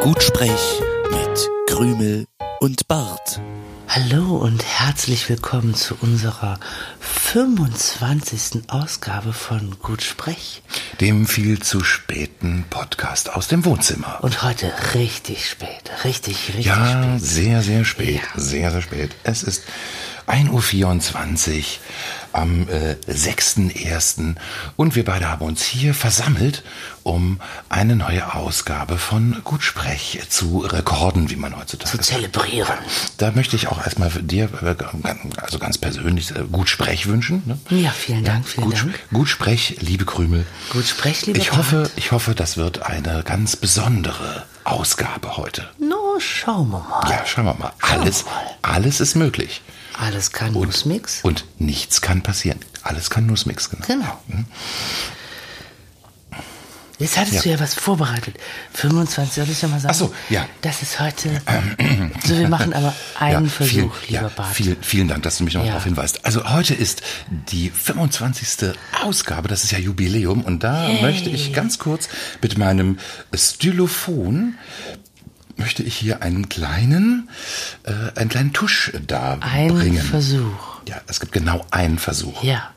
Gutsprech mit Krümel und Bart. Hallo und herzlich willkommen zu unserer 25. Ausgabe von Gut Sprech. Dem viel zu späten Podcast aus dem Wohnzimmer. Und heute richtig spät, richtig, richtig Ja, spät. sehr, sehr spät. Ja. Sehr, sehr spät. Es ist 1.24 Uhr am äh, 6.1. und wir beide haben uns hier versammelt, um eine neue Ausgabe von Gutsprech zu rekorden, wie man heutzutage Zu sagt. zelebrieren. Da möchte ich auch erstmal dir, äh, also ganz persönlich, äh, Gutsprech wünschen. Ne? Ja, vielen Dank, vielen Gut, Dank. Gutsprech, liebe Krümel. Gut Sprech, lieber Ich hoffe, ich hoffe, das wird eine ganz besondere Ausgabe heute. No, schauen wir mal. Ja, schauen wir mal. Alles, mal. alles ist möglich. Alles kann Und, Nussmix. und nichts kann passieren. Alles kann Nussmix, genau. Genau. Jetzt hattest Ja. du ja was vorbereitet. 25, soll ich ja mal sagen? Ach so, ja. Das ist heute. so, wir machen aber einen Versuch, viel- lieber ja, Bart. Vielen, vielen Dank, dass du mich noch Ja. darauf hinweist. Also heute ist die 25. Ausgabe, das ist ja Jubiläum und da möchte ich ganz kurz mit meinem Stylophon möchte ich hier einen kleinen, äh, einen kleinen Tusch da Ein. Versuch. Ja, es gibt genau einen Versuch. Ja.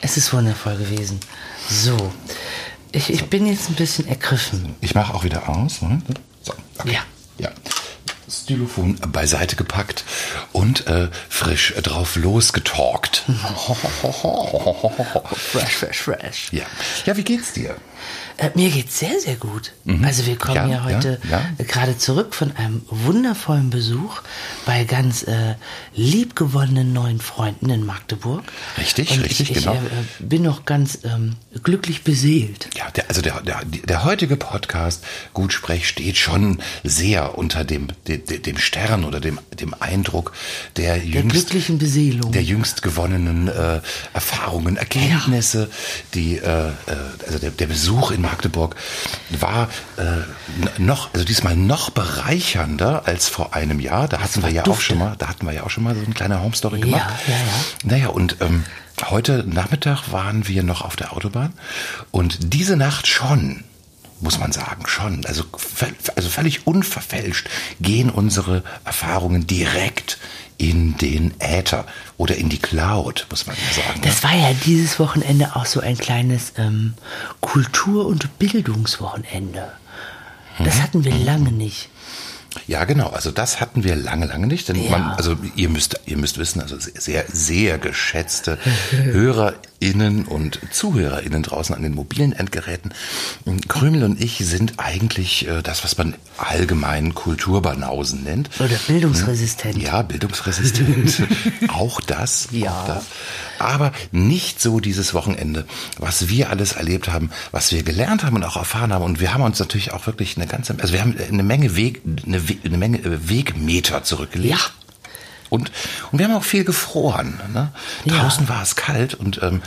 Es ist wundervoll gewesen. So. Ich, ich bin jetzt ein bisschen ergriffen. Ich mache auch wieder aus. Moment. So, okay. Ja. ja. Stylophon beiseite gepackt und äh, frisch drauf losgetalkt. Fresh, fresh, fresh. ja. ja, wie geht's dir? Äh, mir geht's sehr, sehr gut. Also wir kommen Mhm. Ja, ja, heute ja, ja. äh, gerade zurück von einem wundervollen Besuch bei ganz äh, liebgewonnenen neuen Freunden in Magdeburg. Richtig, Und richtig, ich, ich, genau. äh, bin noch ganz ähm, glücklich beseelt. Ja, der, also der, der, der heutige Podcast Gutsprech steht schon sehr unter dem, dem, dem Stern oder dem, dem Eindruck der, Der jüngst, glücklichen Beseelung. der jüngst gewonnenen äh, Erfahrungen, Erkenntnisse, die äh, äh, also der, der Besuch in Magdeburg war äh, noch, also diesmal noch bereichernder als vor einem Jahr. Da hatten wir ja auch dufte. schon mal, da hatten wir ja auch schon mal so eine kleine Home Story Ja, gemacht. ja, ja. Naja, und ähm, heute Nachmittag waren wir noch auf der Autobahn und diese Nacht schon, muss man sagen, schon, also, also völlig unverfälscht gehen unsere Erfahrungen direkt in den Äther oder in die Cloud, muss man ja sagen. Das war ja dieses Wochenende auch so ein kleines ähm, Kultur- und Bildungswochenende. Das Mhm. hatten wir lange nicht. Ja, genau. Also das hatten wir lange, lange nicht. Denn Ja. man, also ihr müsst, ihr müsst wissen, also sehr, sehr geschätzte HörerInnen und ZuhörerInnen draußen an den mobilen Endgeräten. Krümel und ich sind eigentlich äh, das, was man allgemein Kulturbanausen nennt. Oder bildungsresistent. Ja, bildungsresistent. auch das. Ja. Auch das. Aber nicht so dieses Wochenende, was wir alles erlebt haben, was wir gelernt haben und auch erfahren haben. Und wir haben uns natürlich auch wirklich eine ganze, also wir haben eine Menge Weg, eine, eine Menge äh, Wegmeter zurückgelegt. Ja. Und, und wir haben auch viel gefroren. Ne? Ja. Draußen war es kalt und ähm,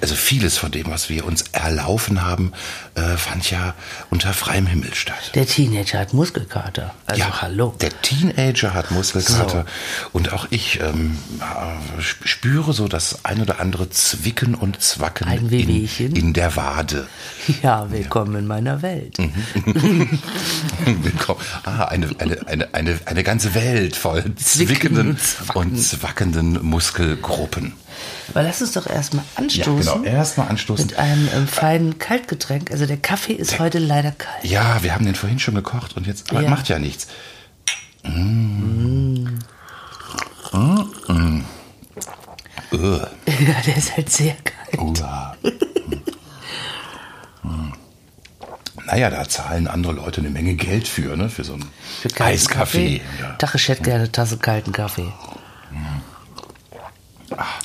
also vieles von dem, was wir uns erlaufen haben, äh, fand ja unter freiem Himmel statt. Der Teenager hat Muskelkater. Also ja, hallo. Der Teenager hat Muskelkater und auch ich ähm, äh, sp- spüre so das ein oder andere Zwicken und Zwacken in, in der Wade. Ja, willkommen in meiner Welt. Mhm. Willkommen. Ah, eine, eine, eine, eine, eine ganze Welt voll Zwicken zwickenden und Zwacken. und zwackenden Muskelgruppen. Aber lass uns doch erstmal Ja, anstoßen. genau. Erstmal anstoßen. Mit einem ähm, feinen Kaltgetränk. Also der Kaffee ist heute leider kalt. Ja, wir haben den vorhin schon gekocht und jetzt aber Ja. macht ja nichts. Mm. Mm. Uh. Ja, der ist halt sehr kalt. Uah. Hm. Naja, da zahlen andere Leute eine Menge Geld für, ne? Für so einen Für Eiskaffee. Kaffee. Ja. Tag, ich hätte gerne eine Tasse kalten Kaffee.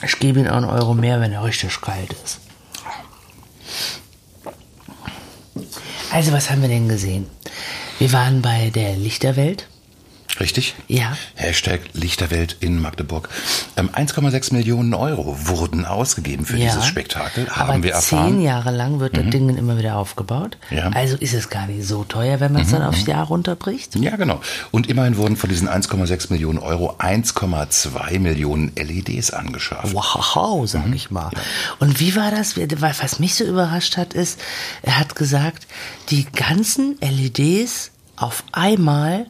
Ich gebe ihm auch einen Euro mehr, wenn er richtig kalt ist. Also, was haben wir denn gesehen? Wir waren bei der Lichterwelt. Richtig? Ja. Hashtag Lichterwelt in Magdeburg. Ähm, 1,6 Millionen Euro wurden ausgegeben für ja. dieses Spektakel, haben Aber wir erfahren. Mhm. zehn Jahre lang wird das Ding immer wieder aufgebaut. Ja. Also ist es gar nicht so teuer, wenn man es dann aufs Jahr runterbricht. Ja, genau. Und immerhin wurden von diesen 1,6 Millionen Euro 1,2 Millionen LEDs angeschafft. Wow, sag Mhm. ich mal. Und wie war das? Was mich so überrascht hat, ist, er hat gesagt, die ganzen LEDs auf einmal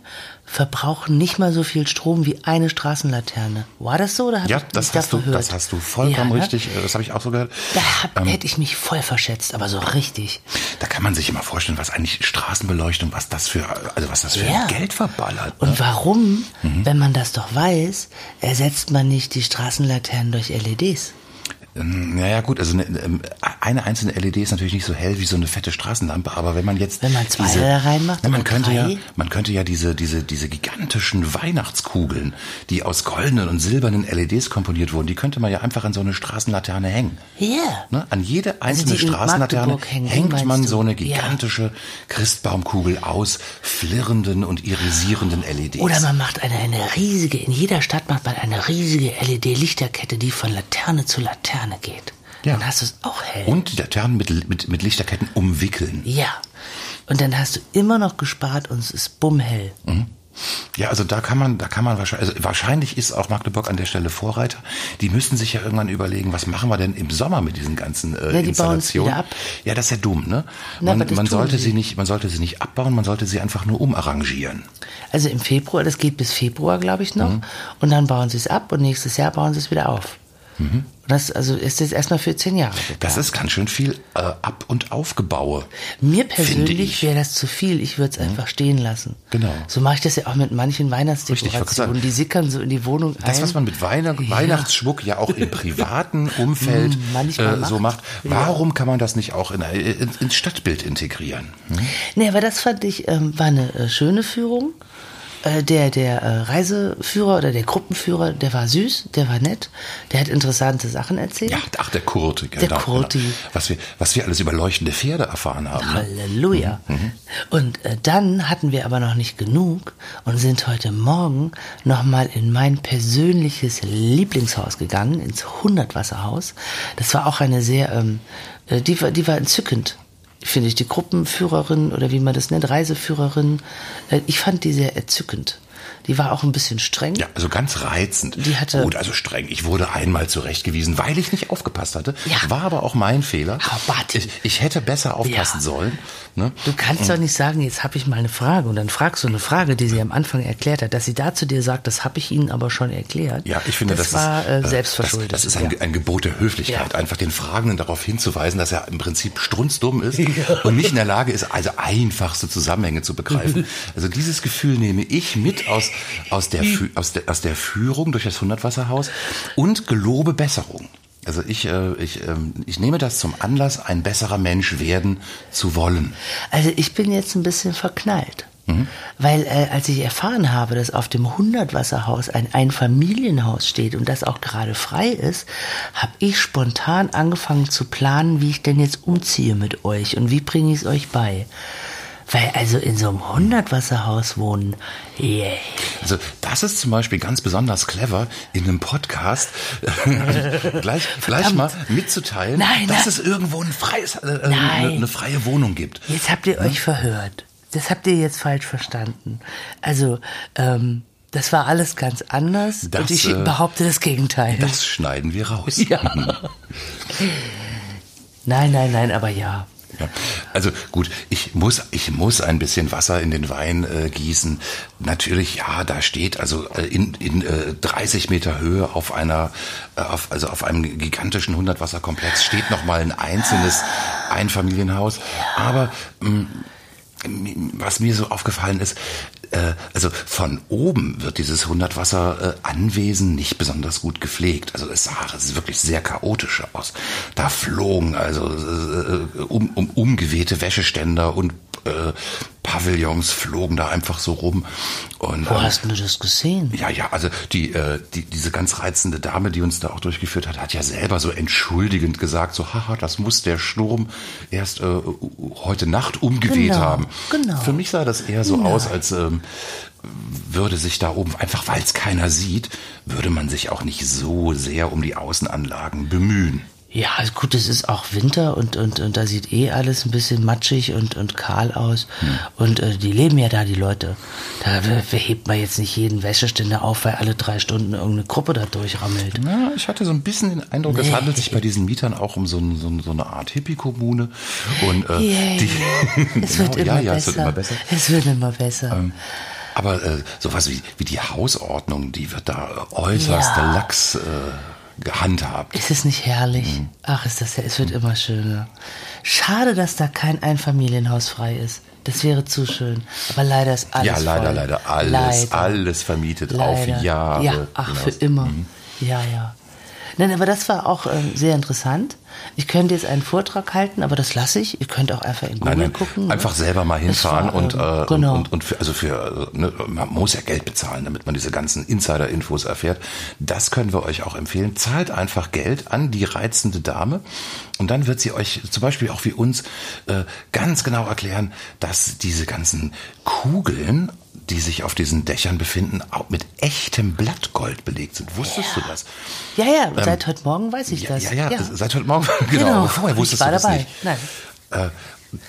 verbrauchen nicht mal so viel Strom wie eine Straßenlaterne. War das so? Oder Ja, das da hast, du, verhört? das hast du vollkommen Ja, ne? richtig, äh, das habe ich auch so gehört. Da hab, Ähm, hätte ich mich voll verschätzt, aber so richtig. Da kann man sich immer vorstellen, was eigentlich Straßenbeleuchtung, was das für, also was das für Ja. Geld verballert. Und Ne? warum, Mhm. wenn man das doch weiß, ersetzt man nicht die Straßenlaternen durch LEDs? Naja gut, also eine, ähm, eine einzelne LED ist natürlich nicht so hell wie so eine fette Straßenlampe, aber wenn man jetzt Wenn man zwei diese, da reinmacht na, man oder könnte ja, drei? man könnte ja diese diese diese gigantischen Weihnachtskugeln, die aus goldenen und silbernen LEDs komponiert wurden, die könnte man ja einfach an so eine Straßenlaterne hängen. Ja. Ne? An jede einzelne die in Straßenlaterne hängen, hängt man du? so eine Ja. gigantische Christbaumkugel aus flirrenden und irisierenden LEDs. Oder man macht eine, eine riesige, in jeder Stadt macht man eine riesige LED-Lichterkette, die von Laterne zu Laterne geht. Ja. Dann hast du es auch hell. und die Laternen mit, mit, mit Lichterketten umwickeln. ja. Und dann hast du immer noch gespart und es ist bummhell. Ja, also da kann man, da kann man wahrscheinlich, also wahrscheinlich ist auch Magdeburg an der Stelle Vorreiter. Die müssen sich ja irgendwann überlegen, was machen wir denn im Sommer mit diesen ganzen äh, Ja, die Installationen? ab. Ja, das ist ja dumm, ne? Na, Man, man sollte sie. nicht, man sollte sie nicht abbauen, man sollte sie einfach nur umarrangieren. Also im Februar, das geht bis Februar, glaube ich, Mhm. noch. Und dann bauen sie es ab und nächstes Jahr bauen sie es wieder auf. Und das also ist jetzt erstmal für zehn Jahre. Mhm. Das geplant. ist ganz schön viel äh, Ab- und Aufgebaue. Mir persönlich ich. Mhm. wäre das zu viel. Ich würde es einfach stehen lassen. Genau. So mache ich das ja auch mit manchen Weihnachtsdekorationen. Die sickern so in die Wohnung Das, ein. was man mit Weihn Weihnachtsschmuck ja auch im privaten Umfeld manchmal äh, so macht. warum kann man das nicht auch in, in, ins Stadtbild integrieren? Hm? Nee, aber das fand ich, ähm, war eine äh, schöne Führung. Äh, der der äh, Reiseführer oder der Gruppenführer, der war süß, der war nett, der hat interessante Sachen erzählt. Ja, ach, der Kurti. Der Kurti. Was wir, was wir alles über leuchtende Pferde erfahren haben. Ne? Halleluja. Und äh, dann hatten wir aber noch nicht genug und sind heute Morgen nochmal in mein persönliches Lieblingshaus gegangen, ins Hundertwasserhaus. Das war auch eine sehr, ähm, äh, die, war, die war entzückend, finde ich. Die Gruppenführerin oder wie man das nennt, Reiseführerin, äh, ich fand die sehr entzückend. Die war auch ein bisschen streng. Ja, also ganz reizend. Die hatte- Gut, also streng. Ich wurde einmal zurechtgewiesen, weil ich nicht aufgepasst hatte. Ja. War aber auch mein Fehler. Barty. Ich, ich hätte besser aufpassen Ja. sollen. Ne? Du kannst doch nicht sagen, jetzt habe ich mal eine Frage und dann fragst du eine Frage, die sie am Anfang erklärt hat, dass sie da zu dir sagt, das habe ich Ihnen aber schon erklärt. Ja, ich finde, das, das, war ist, äh, selbstverschuldet. Das, das ist ein, ja. ein Gebot der Höflichkeit, einfach den Fragenden darauf hinzuweisen, dass er im Prinzip strunzdumm ist und nicht in der Lage ist, also einfachste Zusammenhänge zu begreifen. Also dieses Gefühl nehme ich mit aus, aus, der, Fü- aus, der, aus der Führung durch das Hundertwasserhaus und gelobe Besserung. Also ich, äh, ich, ähm, ich nehme das zum Anlass, ein besserer Mensch werden zu wollen. Also ich bin jetzt ein bisschen verknallt. Mhm. Weil äh, als ich erfahren habe, dass auf dem Hundertwasserhaus ein Einfamilienhaus steht und das auch gerade frei ist, habe ich spontan angefangen zu planen, wie ich denn jetzt umziehe mit euch und wie bringe ich es euch bei. Weil also in so einem Hundertwasserhaus wohnen, yeah. Also das ist zum Beispiel ganz besonders clever, in einem Podcast gleich, gleich mal mitzuteilen, Nein, dass nein. es irgendwo ein freies, äh, äh, eine, eine freie Wohnung gibt. Jetzt habt ihr euch verhört. Das habt ihr jetzt falsch verstanden. Also, ähm, das war alles ganz anders Das, und ich äh, behaupte das Gegenteil. Das schneiden wir raus. Ja. nein, nein, nein, aber ja. Ja. Also gut, ich muss, ich muss ein bisschen Wasser in den Wein äh, gießen. Natürlich, ja, da steht also äh, in, in äh, 30 Meter Höhe auf einer, äh, auf, also auf einem gigantischen Hundertwasserkomplex steht noch mal ein einzelnes Einfamilienhaus. Aber mh, was mir so aufgefallen ist, also von oben wird dieses Hundertwasser-Anwesen nicht besonders gut gepflegt. Also es sah es sieht wirklich sehr chaotisch aus. Da flogen also äh, um, um, umgewehte Wäscheständer und äh, Pavillons flogen da einfach so rum. Und, Wo ähm, hast du das gesehen? ja, ja, also die, äh, die, diese ganz reizende Dame, die uns da auch durchgeführt hat, hat ja selber so entschuldigend gesagt, so, haha, das muss der Sturm erst äh, heute Nacht umgeweht Genau, haben. genau. Für mich sah das eher so aus, als, ähm, würde sich da oben, einfach weil es keiner sieht, würde man sich auch nicht so sehr um die Außenanlagen bemühen. Ja, also gut, es ist auch Winter und, und, und da sieht eh alles ein bisschen matschig und, und kahl aus. Hm. Und äh, die leben ja da, die Leute. Da hebt man jetzt nicht jeden Wäscheständer auf, weil alle drei Stunden irgendeine Gruppe da durchrammelt. Ja, ich hatte so ein bisschen den Eindruck, nee. es handelt sich bei diesen Mietern auch um so, ein, so, so eine Art Hippie-Kommune. Und äh, yeah. die, es, wird genau, immer ja, ja, es wird immer besser. Es wird immer besser. Ähm, aber äh, sowas wie, wie die Hausordnung, die wird da äußerst ja. lax äh, gehandhabt. Ist es nicht herrlich? Mhm. Ach, ist das ja, es wird immer schöner. Schade, dass da kein Einfamilienhaus frei ist. Das wäre zu schön. Aber leider ist alles. Ja, leider, voll. leider. Alles, leider. alles vermietet leider. auf Jahre. Ja, ach, hinaus. für immer. Mhm. Ja, ja. Nein, aber das war auch äh, sehr interessant. Ich könnte jetzt einen Vortrag halten, aber das lasse ich. Ihr könnt auch einfach in Google nein, nein, gucken. Ne? Einfach ne? selber mal hinfahren war, und, äh, genau. und, und, für, also für, ne, man muss ja Geld bezahlen, damit man diese ganzen Insider-Infos erfährt. Das können wir euch auch empfehlen. Zahlt einfach Geld an die reizende Dame und dann wird sie euch zum Beispiel auch wie uns äh, ganz genau erklären, dass diese ganzen Kugeln die sich auf diesen Dächern befinden, auch mit echtem Blattgold belegt sind. Wusstest ja. du das? Ja, ja, ähm, seit heute Morgen weiß ich ja, das. Ja, ja, ja, seit heute Morgen, genau. genau. Vorher wusstest ich war du das dabei. nicht. Nein. Äh,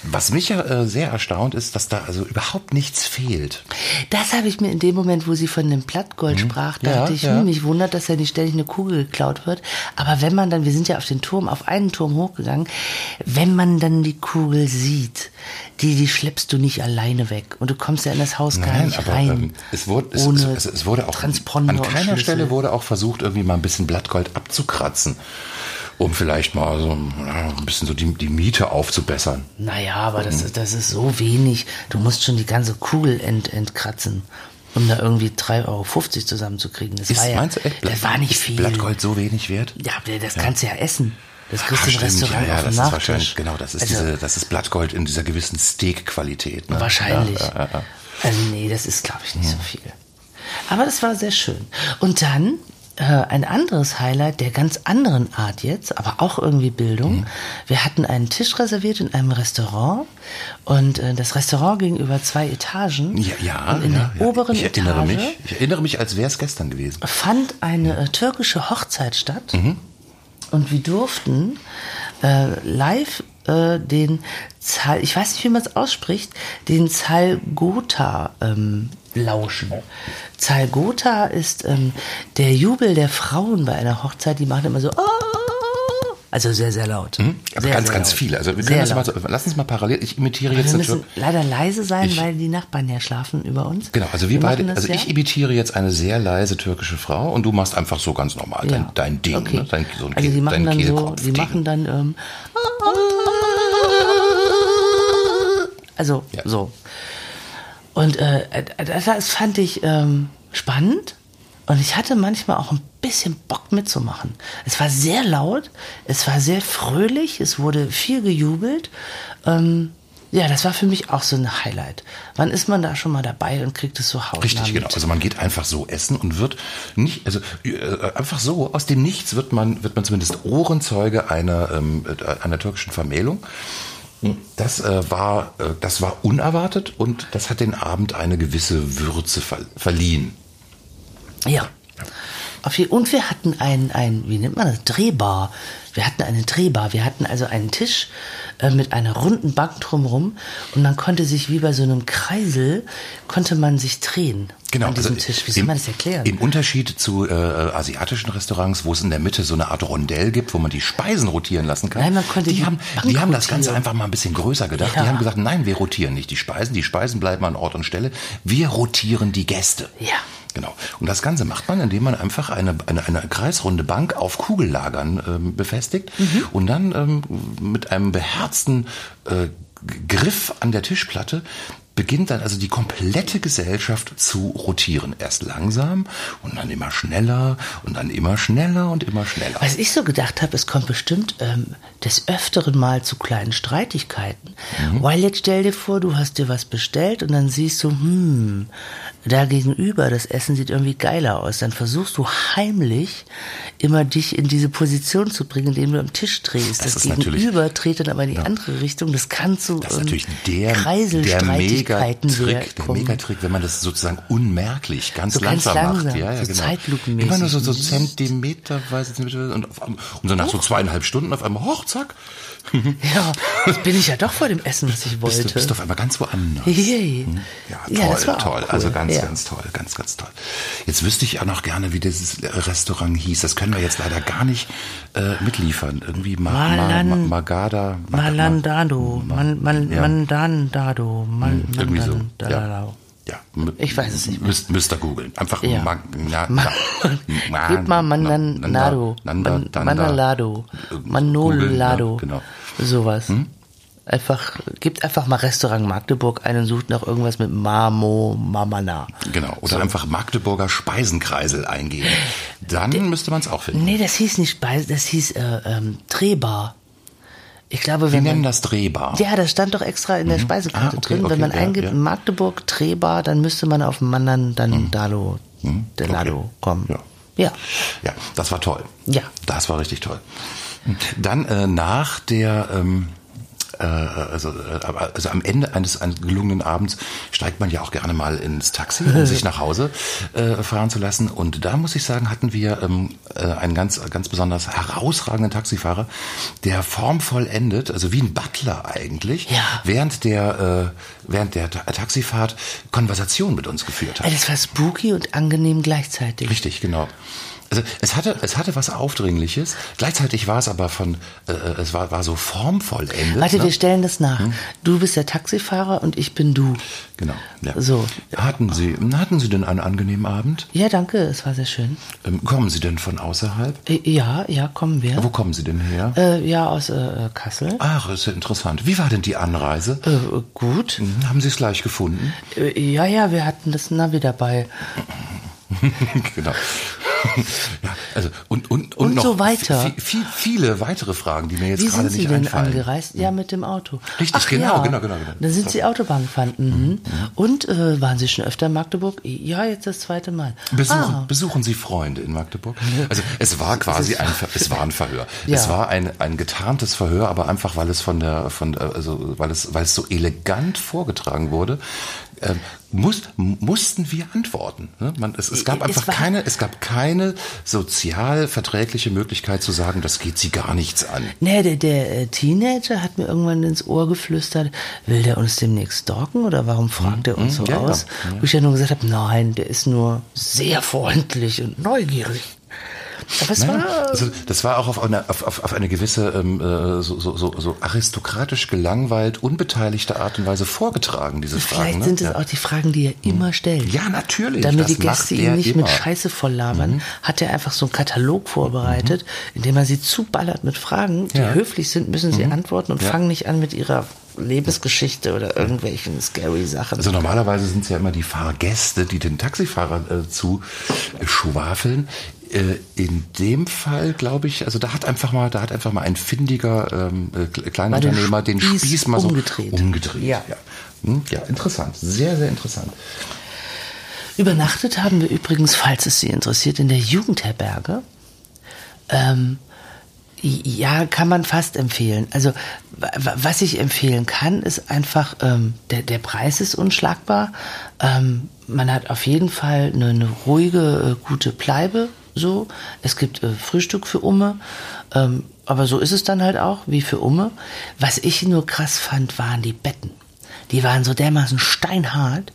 was mich ja äh, sehr erstaunt ist, dass da also überhaupt nichts fehlt. Das habe ich mir in dem Moment, wo sie von dem Blattgold mhm. sprach, dachte ja, ich, ja. Hm, mich wundert, dass ja nicht ständig eine Kugel geklaut wird. Aber wenn man dann, wir sind ja auf den Turm, auf einen Turm hochgegangen, wenn man dann die Kugel sieht, die, die schleppst du nicht alleine weg. Und du kommst ja in das Haus Nein, gar nicht aber, rein. Ähm, es, wurde, es, es, es, wurde auch, an keiner Stelle wurde auch versucht, irgendwie mal ein bisschen Blattgold abzukratzen um vielleicht mal so ein bisschen so die, die Miete aufzubessern. Naja, aber das, ist, das ist so wenig. Du musst schon die ganze Kugel ent, entkratzen, um da irgendwie 3,50 Euro zusammenzukriegen. Das ist, war ja, meinst du echt? Das war nicht viel. Blattgold so wenig wert? Ja, das ja. kannst du ja essen. Das kriegst du im Restaurant ja, ja, auf das ist wahrscheinlich, genau, das ist also, diese, das ist Blattgold in dieser gewissen Steak-Qualität. Ne? Wahrscheinlich. Ja, also nee, das ist, glaube ich, nicht hm. so viel. Aber das war sehr schön. Und dann äh, ein anderes Highlight der ganz anderen Art jetzt, aber auch irgendwie Bildung. Mhm. Wir hatten einen Tisch reserviert in einem Restaurant und äh, das Restaurant ging über zwei Etagen. Ja, ja. Und in ja, der ja. oberen ich erinnere Etage mich. Ich erinnere mich, als wäre es gestern gewesen. Fand eine äh, türkische Hochzeit statt mhm. und wir durften äh, live äh, den Zal, ich weiß nicht, wie man es ausspricht, den Zalgota ähm, lauschen. Zalgota ist ähm, der Jubel der Frauen bei einer Hochzeit, die machen immer so, oh, also sehr, sehr laut. Mhm. Aber sehr, ganz, sehr ganz laut. viele. Also wir können das mal so, lass uns mal parallel, ich imitiere Aber jetzt wir müssen leider leise sein, Ich- weil die Nachbarn ja schlafen über uns. Genau, also wir, Wir beide, also ja. ich imitiere jetzt eine sehr leise türkische Frau und du machst einfach so ganz normal dein, Ja. dein Ding, Okay. ne? dein, so ein also die machen dann so, die machen dann ähm, also Ja. so. Und äh, das, fand ich ähm, spannend und ich hatte manchmal auch ein bisschen Bock mitzumachen. Es war sehr laut, es war sehr fröhlich, es wurde viel gejubelt. Ähm, ja, das war für mich auch so ein Highlight. Wann ist man da schon mal dabei und kriegt es so hautnah Richtig, genau. Also man geht einfach so essen und wird nicht, also äh, einfach so aus dem Nichts wird man, wird man zumindest Ohrenzeuge einer, ähm, äh, einer türkischen Vermählung. Das äh, war, äh, das war unerwartet und das hat den Abend eine gewisse Würze ver verliehen. Ja. Und wir hatten ein, ein, wie nennt man das, Drehbar. Wir hatten eine Drehbar. Wir hatten also einen Tisch äh, mit einer runden Bank drumherum und man konnte sich wie bei so einem Kreisel, konnte man sich drehen Genau, an diesem also Tisch. Wie soll im- man das erklären? Im Unterschied zu äh, asiatischen Restaurants, wo es in der Mitte so eine Art Rondell gibt, wo man die Speisen rotieren lassen kann. Nein, man konnte die, die haben, Bank die haben das Ganze einfach mal ein bisschen größer gedacht. Ja. Die haben gesagt, nein, wir rotieren nicht die Speisen. Die Speisen bleiben an Ort und Stelle. Wir rotieren die Gäste. Ja. Genau. Und das Ganze macht man, indem man einfach eine, eine, eine kreisrunde Bank auf Kugellagern ähm, befestigt Mhm. und dann ähm, mit einem beherzten äh, Griff an der Tischplatte beginnt dann also die komplette Gesellschaft zu rotieren. Erst langsam und dann immer schneller und dann immer schneller und immer schneller. Was ich so gedacht habe, es kommt bestimmt ähm, des Öfteren mal zu kleinen Streitigkeiten. Mhm. Weil jetzt stell dir vor, du hast dir was bestellt und dann siehst du, hm, da gegenüber, das Essen sieht irgendwie geiler aus. Dann versuchst du heimlich immer dich in diese Position zu bringen, indem du am Tisch drehst. Das Das, Gegenüber dreht dann aber in die andere Richtung. Das kann zu Das ist ähm, natürlich der, der Megatrick, der. Megatrick, wenn man das sozusagen unmerklich, ganz So ganz langsam, macht. langsam, Ja, ja, so genau. zeitlupenmäßig. Immer nur so, so zentimeterweise, Zentimeter- und, auf und so nach so zweieinhalb Stunden auf einmal, hoch, zack, Ja, jetzt bin ich ja doch vor dem Essen, was ich bist wollte. du, bist du auf einmal ganz woanders. Yay. Ja, toll, Ja, das war toll. cool. Also ganz, Ja. ganz toll, ganz, ganz toll. Jetzt wüsste ich auch noch gerne, wie dieses Restaurant hieß. Das können wir jetzt leider gar nicht äh, mitliefern. Irgendwie Ma Ma Malan- Ma Magada. Ma- Malandado, man, man, Ja. Mandandado, man, Irgendwie so. Mandandado. Ja, Ich weiß es nicht. Müsst, müsst ihr googeln. Einfach Ja. Mag, na, Ma- na, Gib mal Man- Danda- Manalado, Manolado, ja, genau. sowas. Einfach, gibt einfach mal Restaurant Magdeburg ein und sucht nach irgendwas mit Mamo, Mamana. Genau. Oder einfach Magdeburger Speisenkreisel eingeben. Dann müsste man es auch finden. Nee, das hieß nicht Speise, das hieß äh, ähm, Drehbar. Ich glaube, Wir wenn nennen man, das Drehbar. Ja, das stand doch extra in der Speisekarte Ah, okay, drin. okay, Wenn man ja, eingibt ja. Magdeburg Drehbar, dann müsste man auf Mandan dann Dalo, Delado okay. kommen. Ja. ja. Ja, das war toll. Ja. Das war richtig toll. Dann äh, nach der, ähm, äh, also, äh, also am Ende eines, eines gelungenen Abends steigt man ja auch gerne mal ins Taxi, um sich nach Hause äh, fahren zu lassen. Und da muss ich sagen, hatten wir ähm, äh, einen ganz, ganz besonders herausragenden Taxifahrer, der formvoll endet, also wie ein Butler eigentlich, Ja. während der, äh, während der Ta Taxifahrt Konversation mit uns geführt hat. Das war spooky und angenehm gleichzeitig. Richtig, genau. Also es hatte, es hatte was Aufdringliches. Gleichzeitig war es aber von, äh, es war, war so formvollendet. Warte, ne? wir stellen das nach. Du bist der Taxifahrer und ich bin du. Genau. Ja. So. Hatten Sie, hatten Sie denn einen angenehmen Abend? Ja, danke, es war sehr schön. Ähm, kommen Sie denn von außerhalb? Äh, Ja, ja, kommen wir. Wo kommen Sie denn her? Äh, ja, aus äh, Kassel. Ach, ist ja interessant. Wie war denn die Anreise? Äh, gut. Hm, Haben Sie es gleich gefunden? Äh, ja, ja, wir hatten das Navi dabei. genau. ja, also und und Und noch so weiter. vi- vi- viele weitere Fragen, die mir jetzt Wie gerade sind Sie nicht denn einfallen. angereist? Ja, mit dem Auto. Richtig, Ach, genau, ja. genau, genau, genau. Dann sind Sie Autobahn gefahren. Mhm. Und äh, waren Sie schon öfter in Magdeburg? Ja, jetzt das zweite Mal. Besuchen, Ah, besuchen Sie Freunde in Magdeburg? Also es war quasi ein, es war ein Verhör. Ja. Es war ein, ein getarntes Verhör, aber einfach weil es von der, von, der- also weil es, weil es so elegant vorgetragen wurde, ähm, muss, mussten wir antworten. Ne? Man, es, es gab Es einfach war- keine, es gab keine sozial verträgliche Möglichkeit zu sagen, das geht Sie gar nichts an. Nee, der, der äh, Teenager hat mir irgendwann ins Ohr geflüstert, will der uns demnächst stalken oder warum fragt er uns so ja, ja. aus? Wo ich ja nur gesagt habe, nein, der ist nur sehr freundlich und neugierig. Aber es Nein, war... also das war auch auf eine, auf, auf, eine gewisse ähm, äh, so, so, so, so aristokratisch gelangweilt, unbeteiligte Art und Weise vorgetragen, diese Fragen. Vielleicht ne? sind es ja. auch die Fragen, die er immer stellt. Ja, natürlich, Damit die Gäste ihn nicht immer. Mhm. mit Scheiße voll labern, hat er einfach so einen Katalog vorbereitet, in dem er sie zuballert mit Fragen, die Ja. Mhm. höflich sind, müssen sie antworten und Ja. fangen nicht an mit ihrer Lebensgeschichte oder irgendwelchen scary Sachen. Also normalerweise sind es ja immer die Fahrgäste, die den Taxifahrer äh, zu schwafeln. Äh, in dem Fall glaube ich, also da hat einfach mal, da hat einfach mal ein findiger ähm, äh, Kle- Kleinunternehmer den Spieß Spieß mal so umgedreht. umgedreht. Ja. Ja. Hm, ja, interessant, sehr, sehr interessant. Übernachtet haben wir übrigens, falls es Sie interessiert, in der Jugendherberge. Ähm, ja, kann man fast empfehlen. Also wa- wa- was ich empfehlen kann, ist einfach, ähm, der, der Preis ist unschlagbar. Ähm, man hat auf jeden Fall eine, eine ruhige, äh, gute Bleibe. So, es gibt äh, Frühstück für Umme, ähm, aber so ist es dann halt auch wie für Umme. Was ich nur krass fand, waren die Betten. Die waren so dermaßen steinhart.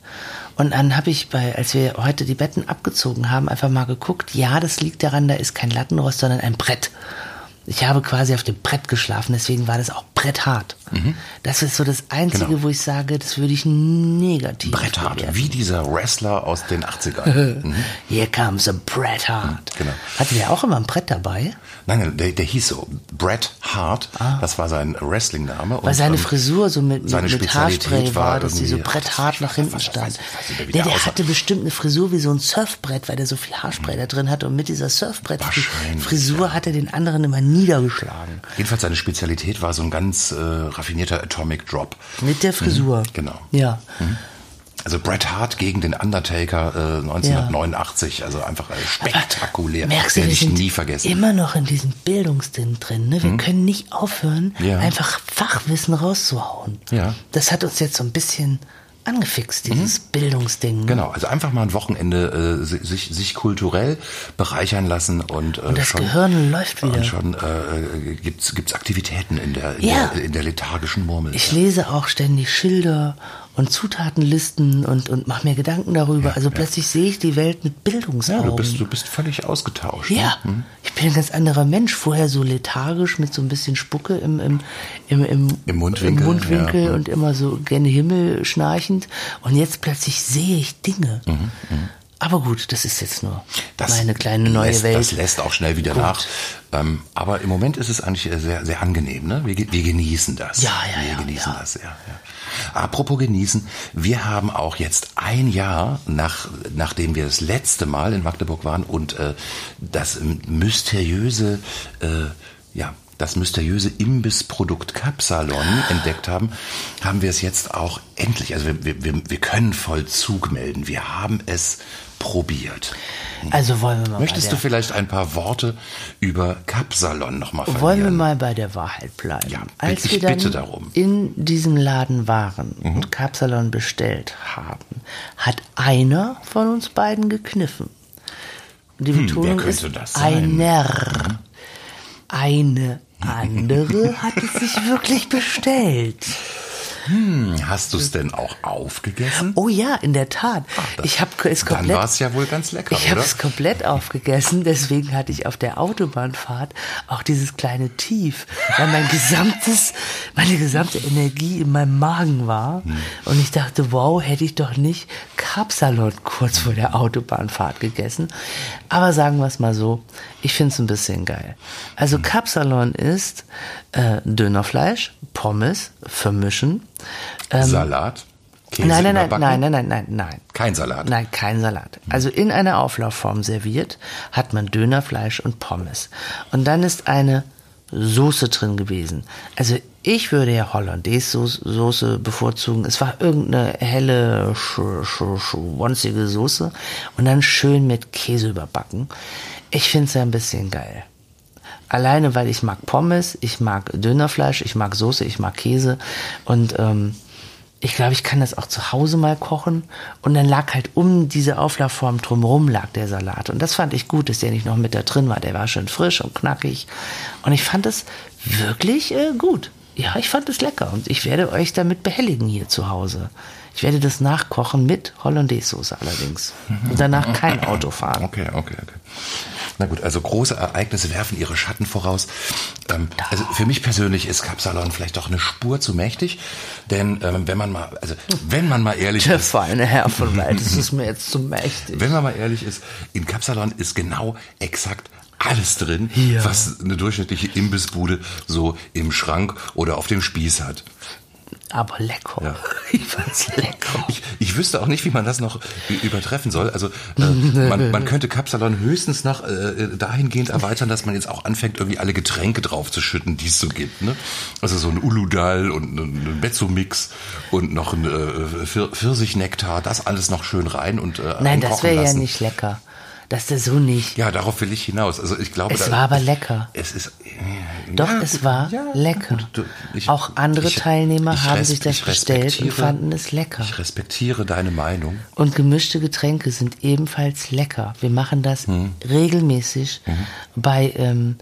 Und dann habe ich bei, als wir heute die Betten abgezogen haben, einfach mal geguckt. Ja, das liegt daran, da ist kein Lattenrost, sondern ein Brett. Ich habe quasi auf dem Brett geschlafen, deswegen war das auch bretthart. Das ist so das Einzige, Genau. wo ich sage, das würde ich negativ Bretthart, bewerten. wie dieser Wrestler aus den 80ern. mhm. Here comes a Bret Hart. Genau. Hatten wir auch immer ein Brett dabei? Nein, der, der hieß so Bret Hart, das war sein Wrestling-Name. Ah. Weil seine ähm, Frisur so mit, seine mit Haarspray war, war dass die so ach, hart nach hinten stand. Der, der der hatte bestimmt eine Frisur wie so ein Surfbrett, weil der so viel Haarspray da drin hatte und mit dieser Surfbrett Wahrscheinlich, Frisur hat er den anderen immer niedergeschlagen. Jedenfalls seine Spezialität war so ein ganz äh, raffinierter Atomic Drop. Mit der Frisur. genau. Ja. Also Bret Hart gegen den Undertaker äh, 1989, also einfach äh, spektakulär. Merkst du, Werde wir ich sind nie vergessen. immer noch in diesem Bildungsding drin. Ne? Wir können nicht aufhören, Ja. einfach Fachwissen rauszuhauen. Ja. Das hat uns jetzt so ein bisschen angefixt, dieses Bildungsding. ne? Genau, also einfach mal ein Wochenende äh, si- sich, sich kulturell bereichern lassen und, äh, Und das schon, Gehirn läuft wieder. und schon äh, gibt's gibt's Aktivitäten in der, in, Ja. der in der lethargischen Murmel. Ich lese auch ständig Schilder und Zutatenlisten und, und mache mir Gedanken darüber. also plötzlich sehe ich die Welt mit ja, Bildungsaugen. du bist du bist völlig ausgetauscht. ne? Ja, ich bin ein ganz anderer Mensch. Vorher so lethargisch mit so ein bisschen Spucke im, im, im, im, Im Mundwinkel, im Mundwinkel ja. und immer so gerne Himmel schnarchend. Und jetzt plötzlich sehe ich Dinge. Aber gut, das ist jetzt nur Mhm, Das meine kleine neue lässt, Welt. Das lässt auch schnell wieder Gut. nach. Ähm, aber im Moment ist es eigentlich äh, sehr, sehr angenehm. Ne? Wir, wir genießen das. Ja, ja, wir ja, genießen ja. das, ja, ja. Apropos genießen, wir haben auch jetzt ein Jahr, nach, nachdem wir das letzte Mal in Magdeburg waren und äh, das mysteriöse, äh, ja, das mysteriöse Imbissprodukt Capsalon entdeckt haben, haben wir es jetzt auch endlich, also wir, wir, wir können Vollzug melden. Wir haben es probiert. Also wollen wir mal Möchtest du vielleicht ein paar Worte über Capsalon nochmal verlieren? wollen wir mal bei der Wahrheit bleiben? Ja, Als wir dann bitte darum. Mhm. in diesem Laden waren und Capsalon bestellt haben, hat einer von uns beiden gekniffen. Die Betonung Hm, wer könnte ist das sein? Mhm. einer. Eine andere hat es sich wirklich bestellt. Hast du es denn auch aufgegessen? Oh ja, in der Tat. das- ich habe es Dann komplett. war es ja wohl ganz lecker, Ich habe es komplett aufgegessen, deswegen hatte ich auf der Autobahnfahrt auch dieses kleine Tief, weil mein gesamtes, meine gesamte Energie in meinem Magen war. Hm. Und ich dachte, wow, hätte ich doch nicht Kapsalon kurz vor der Autobahnfahrt gegessen. Aber sagen wir es mal so, ich finde es ein bisschen geil. Also Kapsalon ist äh, Dönerfleisch, Pommes, vermischen. Ähm, Salat? Käse nein, nein, nein, überbacken? nein, nein, nein, nein, nein. Kein Salat? Nein, kein Salat. Also in einer Auflaufform serviert hat man Dönerfleisch und Pommes. Und dann ist eine Soße drin gewesen. Also ich würde ja Hollandaise-Soße bevorzugen. Es war irgendeine helle, sch- sch- schwonzige Soße und dann schön mit Käse überbacken. Ich finde es ja ein bisschen geil. Alleine, weil ich mag Pommes, ich mag Dönerfleisch, ich mag Soße, ich mag Käse und ähm, ich glaube, ich kann das auch zu Hause mal kochen. Und dann lag halt um diese Auflaufform drumherum lag der Salat. Und das fand ich gut, dass der nicht noch mit da drin war. Der war schön frisch und knackig. Und ich fand es wirklich äh, gut. Ja, ich fand es lecker. Und ich werde euch damit behelligen hier zu Hause. Ich werde das nachkochen mit Hollandaise-Soße allerdings. Und danach kein Auto fahren. Okay, okay, okay. Na gut, also große Ereignisse werfen ihre Schatten voraus. Ähm, also für mich persönlich ist Capsalon vielleicht doch eine Spur zu mächtig, denn ähm, wenn man mal, also wenn man mal ehrlich Der ist, feine Herr von Weit, das ist mir jetzt zu mächtig. wenn man mal ehrlich ist, in Capsalon ist genau exakt alles drin, Ja. was eine durchschnittliche Imbissbude so im Schrank oder auf dem Spieß hat. Aber lecker. Ja. Ich fand's lecker. Ich, ich wüsste auch nicht, wie man das noch übertreffen soll. Also äh, man, man könnte Capsalon höchstens noch äh, dahingehend erweitern, dass man jetzt auch anfängt, irgendwie alle Getränke draufzuschütten, die es so gibt. Ne? Also so ein Uludal und ein Mezzo-Mix und noch ein äh, Pfir- Pfirsichnektar, das alles noch schön rein und äh, Nein, das wäre ja nicht lecker. Das ist so nicht. Ja, darauf will ich hinaus. Also ich glaube, Es da- war aber lecker. Es ist äh, Doch, ja, es gut, war ja, lecker. gut, du- ich- Auch andere ich- Teilnehmer ich haben sich das bestellt und fanden es lecker. Ich respektiere deine Meinung. Und gemischte Getränke sind ebenfalls lecker. Wir machen das Hm. regelmäßig bei, ähm,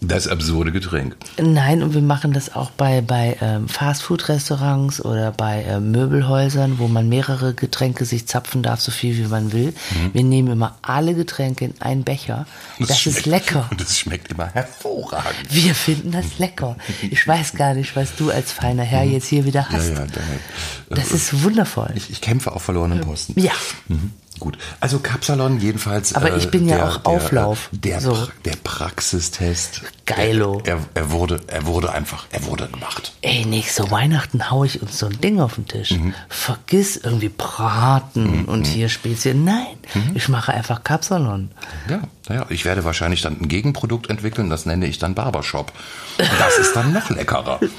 Das absurde Getränk. nein, und wir machen das auch bei, bei ähm, Fastfood-Restaurants oder bei ähm, Möbelhäusern, wo man mehrere Getränke sich zapfen darf, so viel wie man will. Hm. Wir nehmen immer alle Getränke in einen Becher. Das, ist schmeckt- lecker. Und das schmeckt immer hervorragend. Wir finden das lecker. Ich weiß gar nicht, was du als feiner Herr jetzt hier wieder Ja, hast. ja, da, Das ist wundervoll. ich, ich kämpfe auf verlorenen Posten. Ja. Mhm. Gut, also Kapsalon jedenfalls. Aber ich bin ja auch Auflauf. Der, So. pra der Praxistest. Geilo. Er, er, wurde, er wurde einfach, er wurde gemacht. Ey, nächste Weihnachten hau ich uns so ein Ding auf den Tisch. Mhm. Vergiss irgendwie Braten und hier Spezien. Nein, Mhm. ich mache einfach Kapsalon. Ja, naja, ich werde wahrscheinlich dann ein Gegenprodukt entwickeln, das nenne ich dann Barbershop. Und das ist dann noch leckerer.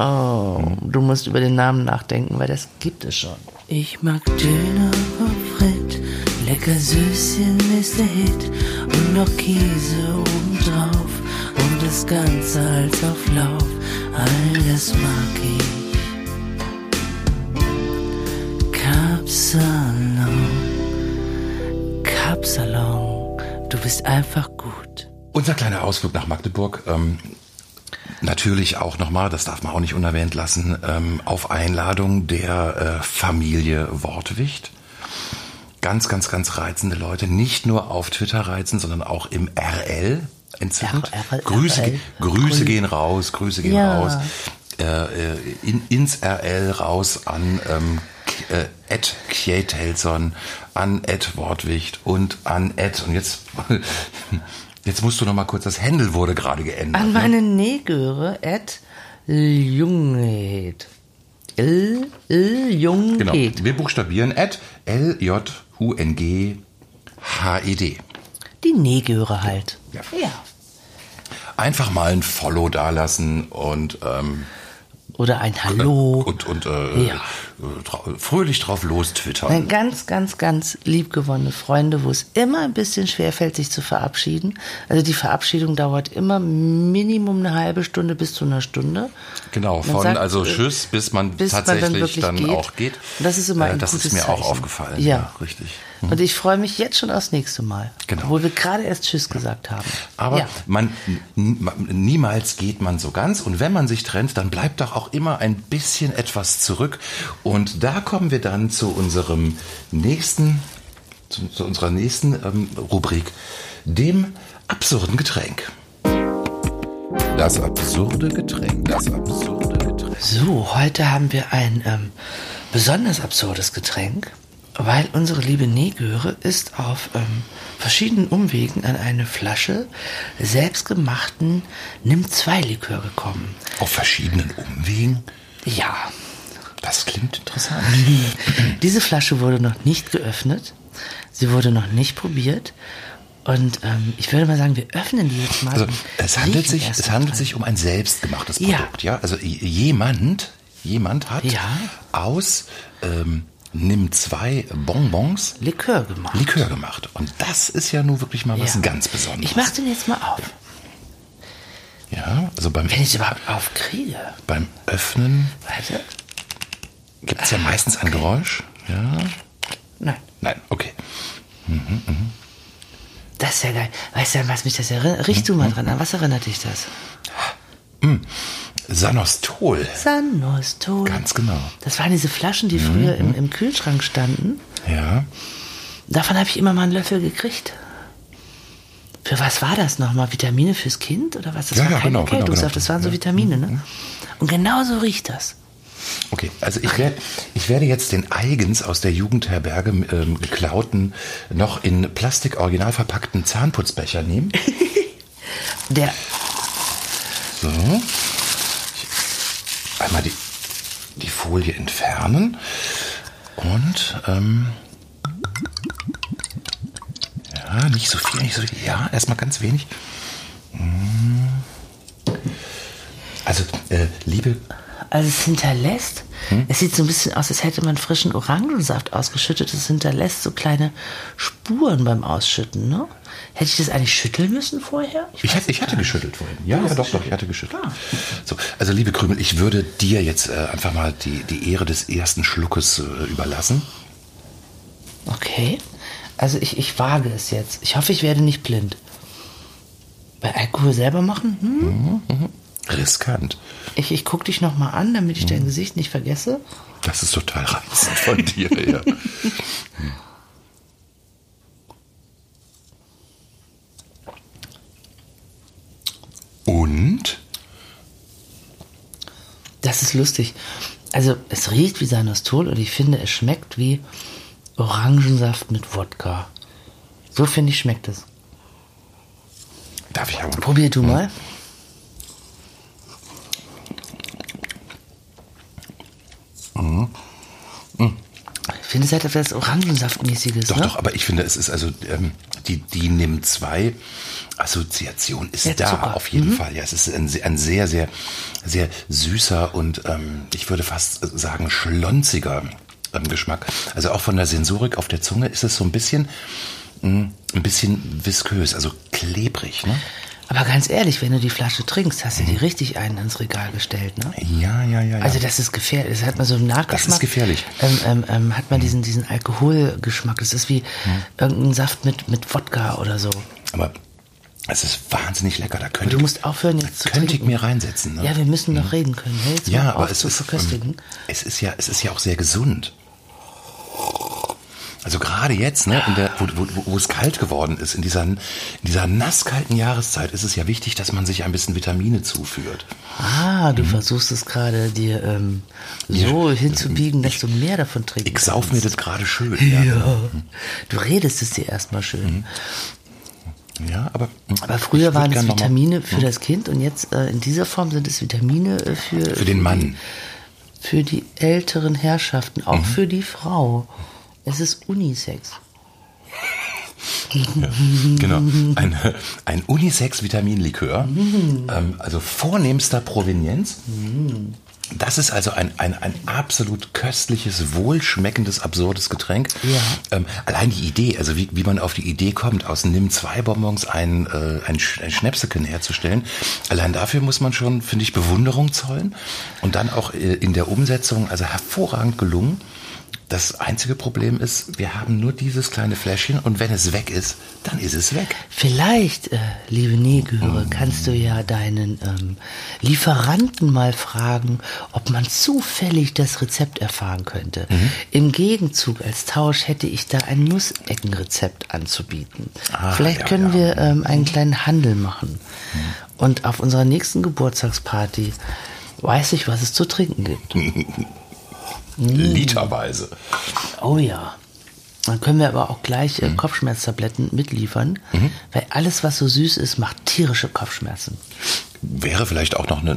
Oh, du musst über den Namen nachdenken, weil das gibt es schon. Ich mag Döner Pommes frites, lecker Süßchen ist der Hit und noch Käse obendrauf und das Ganze als auf Lauf, all das mag ich. Kapsalon, Kapsalon, du bist einfach gut. Unser kleiner Ausflug nach Magdeburg. Ähm, natürlich auch nochmal, das darf man auch nicht unerwähnt lassen, ähm, auf Einladung der äh, Familie Wortwicht. Ganz, ganz, ganz reizende Leute. Nicht nur auf Twitter reizen, sondern auch im RL entzückend. RL, Grüße, RL. Grüße gehen raus, Grüße gehen Ja. raus. Äh, äh, in, ins RL raus an ähm, äh, Ed Kjetelson, an Ed Wortwicht und an Ed. Und jetzt, jetzt musst du noch mal kurz, das Händel wurde gerade geändert. An ne? meine Negöre at Junghed. L, L, Junghed. Genau. Wir buchstabieren Ed L-J-U-N-G-H-E-D. Die Negöre halt. Ja. ja. Einfach mal ein Follow dalassen und, ähm, Oder ein Hallo. und, und äh, Ja. Äh, fröhlich drauf los twittern. Ganz, ganz, ganz liebgewonnene Freunde, wo es immer ein bisschen schwerfällt, sich zu verabschieden. Also die Verabschiedung dauert immer Minimum eine halbe Stunde bis zu einer Stunde. Genau, Man von sagt, also äh, Tschüss, bis man bis man dann tatsächlich dann, geht. auch geht. Und das ist immer Äh, ein Das gutes ist mir auch Zeichen. aufgefallen. Ja. richtig. Und ich freue mich jetzt schon aufs nächste Mal. Genau. Obwohl wir gerade erst Tschüss gesagt haben. Aber ja. man, niemals geht man so ganz. Und wenn man sich trennt, dann bleibt doch auch immer ein bisschen etwas zurück. Und da kommen wir dann zu unserem nächsten, zu, zu unserer nächsten ähm, Rubrik, dem absurden Getränk. Das absurde Getränk. Das absurde Getränk. So, heute haben wir ein ähm, besonders absurdes Getränk, weil unsere liebe Negöre ist auf ähm, verschiedenen Umwegen an eine Flasche selbstgemachten Nimm-2-Likör gekommen. Auf verschiedenen Umwegen. Ja, Das klingt interessant. diese Flasche wurde noch nicht geöffnet, sie wurde noch nicht probiert und ähm, ich würde mal sagen, wir öffnen die jetzt mal. Also es handelt sich, es handelt sich um ein selbstgemachtes Ja. Produkt, ja. Also j- jemand, jemand hat Ja. aus ähm, Nimm zwei Bonbons Likör gemacht. Likör gemacht. Und das ist ja nun wirklich mal was Ja. ganz Besonderes. Ich mach den jetzt mal auf. ja, also beim, Wenn ich überhaupt aufkriege. beim Öffnen Warte. Gibt es ja meistens ein Geräusch. Ja. Nein. Nein, okay. Das ist ja geil. Weißt du, an was mich das erinnert? Riech du mal dran. An was erinnert dich das? Sanostol. Sanostol. Ganz genau. Das waren diese Flaschen, die früher im, im Kühlschrank standen. Ja. Davon habe ich immer mal einen Löffel gekriegt. Für was war das nochmal? Vitamine fürs Kind oder was? Das Ja, war ja, kein genau, genau, Erkältungssaft, genau. das waren so Vitamine, ne? Und genau so riecht das. Okay, also ich werde, ich werde jetzt den eigens aus der Jugendherberge ähm, geklauten, noch in Plastik original verpackten Zahnputzbecher nehmen. Der, So. Ich einmal die, die Folie entfernen. Und, ähm, ja, nicht so viel, nicht so viel. Ja, erstmal ganz wenig. Mm. Also, äh, liebe also es hinterlässt, es sieht so ein bisschen aus, als hätte man frischen Orangensaft ausgeschüttet. Es hinterlässt so kleine Spuren beim Ausschütten, ne? Hätte ich das eigentlich schütteln müssen vorher? Ich, hatte, ich hatte geschüttelt vorhin. Ja, ja, doch, doch, ich hatte geschüttelt. So, also liebe Krümel, ich würde dir jetzt äh, einfach mal die, die Ehre des ersten Schluckes äh, überlassen. Okay. Also ich, ich wage es jetzt. Ich hoffe, ich werde nicht blind. Bei Alkohol selber machen? Hm? Riskant. Ich, ich gucke dich nochmal an, damit ich dein Gesicht nicht vergesse. Das ist total reizend von dir, ja. Und? Das ist lustig. Also es riecht wie Sanostol und ich finde, es schmeckt wie Orangensaft mit Wodka. So finde ich schmeckt es. Darf ich aber? Probier du mal. Ich finde, es hat etwas Orangensaftmäßiges. Doch, ne? doch, aber ich finde, es ist also, ähm, die, die NIM 2 Assoziation ist Ja, da, Zucker. auf jeden Fall. Ja, es ist ein, sehr- ein sehr, sehr, sehr süßer und ähm, ich würde fast sagen schlonziger ähm, Geschmack. Also auch von der Sensorik auf der Zunge ist es so ein bisschen, mh, ein bisschen viskös, also klebrig, ne? Aber ganz ehrlich, wenn du die Flasche trinkst, hast du die richtig einen ins Regal gestellt, ne? Ja, ja, ja. ja. Also das ist gefährlich. Das hat man so im Nachgeschmack. Das ist gefährlich. Ähm, ähm, ähm, hat man diesen, diesen Alkoholgeschmack. Das ist wie irgendein Saft mit, mit Wodka oder so. aber es ist wahnsinnig lecker. Da Aber könnte, du musst aufhören jetzt zu könnte ich mir reinsetzen. Ne? Ja, wir müssen noch reden können. Jetzt Ja, aber es ist, verköstigen. es ist ja, es ist ja auch sehr gesund. Also gerade jetzt, ne, der, wo, wo, wo- es kalt geworden ist, in dieser, in dieser nasskalten Jahreszeit, ist es ja wichtig, dass man sich ein bisschen Vitamine zuführt. Ah, du versuchst es gerade dir ähm, so hinzubiegen, dass du mehr davon trinken Ich sauf mir das gerade schön. Ja. Ja, Du redest es dir erstmal schön. ja aber. Aber früher ich waren es Vitamine für das Kind und jetzt äh, in dieser Form sind es Vitamine äh, für, Für den Mann. für die älteren Herrschaften, auch für die Frau. Es ist Unisex. Genau. Ein, ein Unisex-Vitaminlikör, ähm, also vornehmster Provenienz. Das ist also ein, ein, ein absolut köstliches, wohlschmeckendes, absurdes Getränk. Ja. Ähm, allein die Idee, also wie, wie man auf die Idee kommt, aus nimm zwei Bonbons ein, äh, ein, Sch- ein Schnäpseken herzustellen, allein dafür muss man schon, finde ich, Bewunderung zollen. Und dann auch äh, in der Umsetzung, also hervorragend gelungen. Das einzige Problem ist, wir haben nur dieses kleine Fläschchen und wenn es weg ist, dann ist es weg. Vielleicht, äh, liebe Nägehörer, kannst du ja deinen ähm, Lieferanten mal fragen, ob man zufällig das Rezept erfahren könnte. Mhm. Im Gegenzug als Tausch hätte ich da ein Nusseckenrezept anzubieten. Ah, Vielleicht ja, können ja. wir ähm, einen kleinen Handel machen. Und auf unserer nächsten Geburtstagsparty weiß ich, was es zu trinken gibt. Literweise. Oh ja. Dann können wir aber auch gleich äh, Kopfschmerztabletten mitliefern, weil alles, was so süß ist, macht tierische Kopfschmerzen. Wäre vielleicht auch noch eine,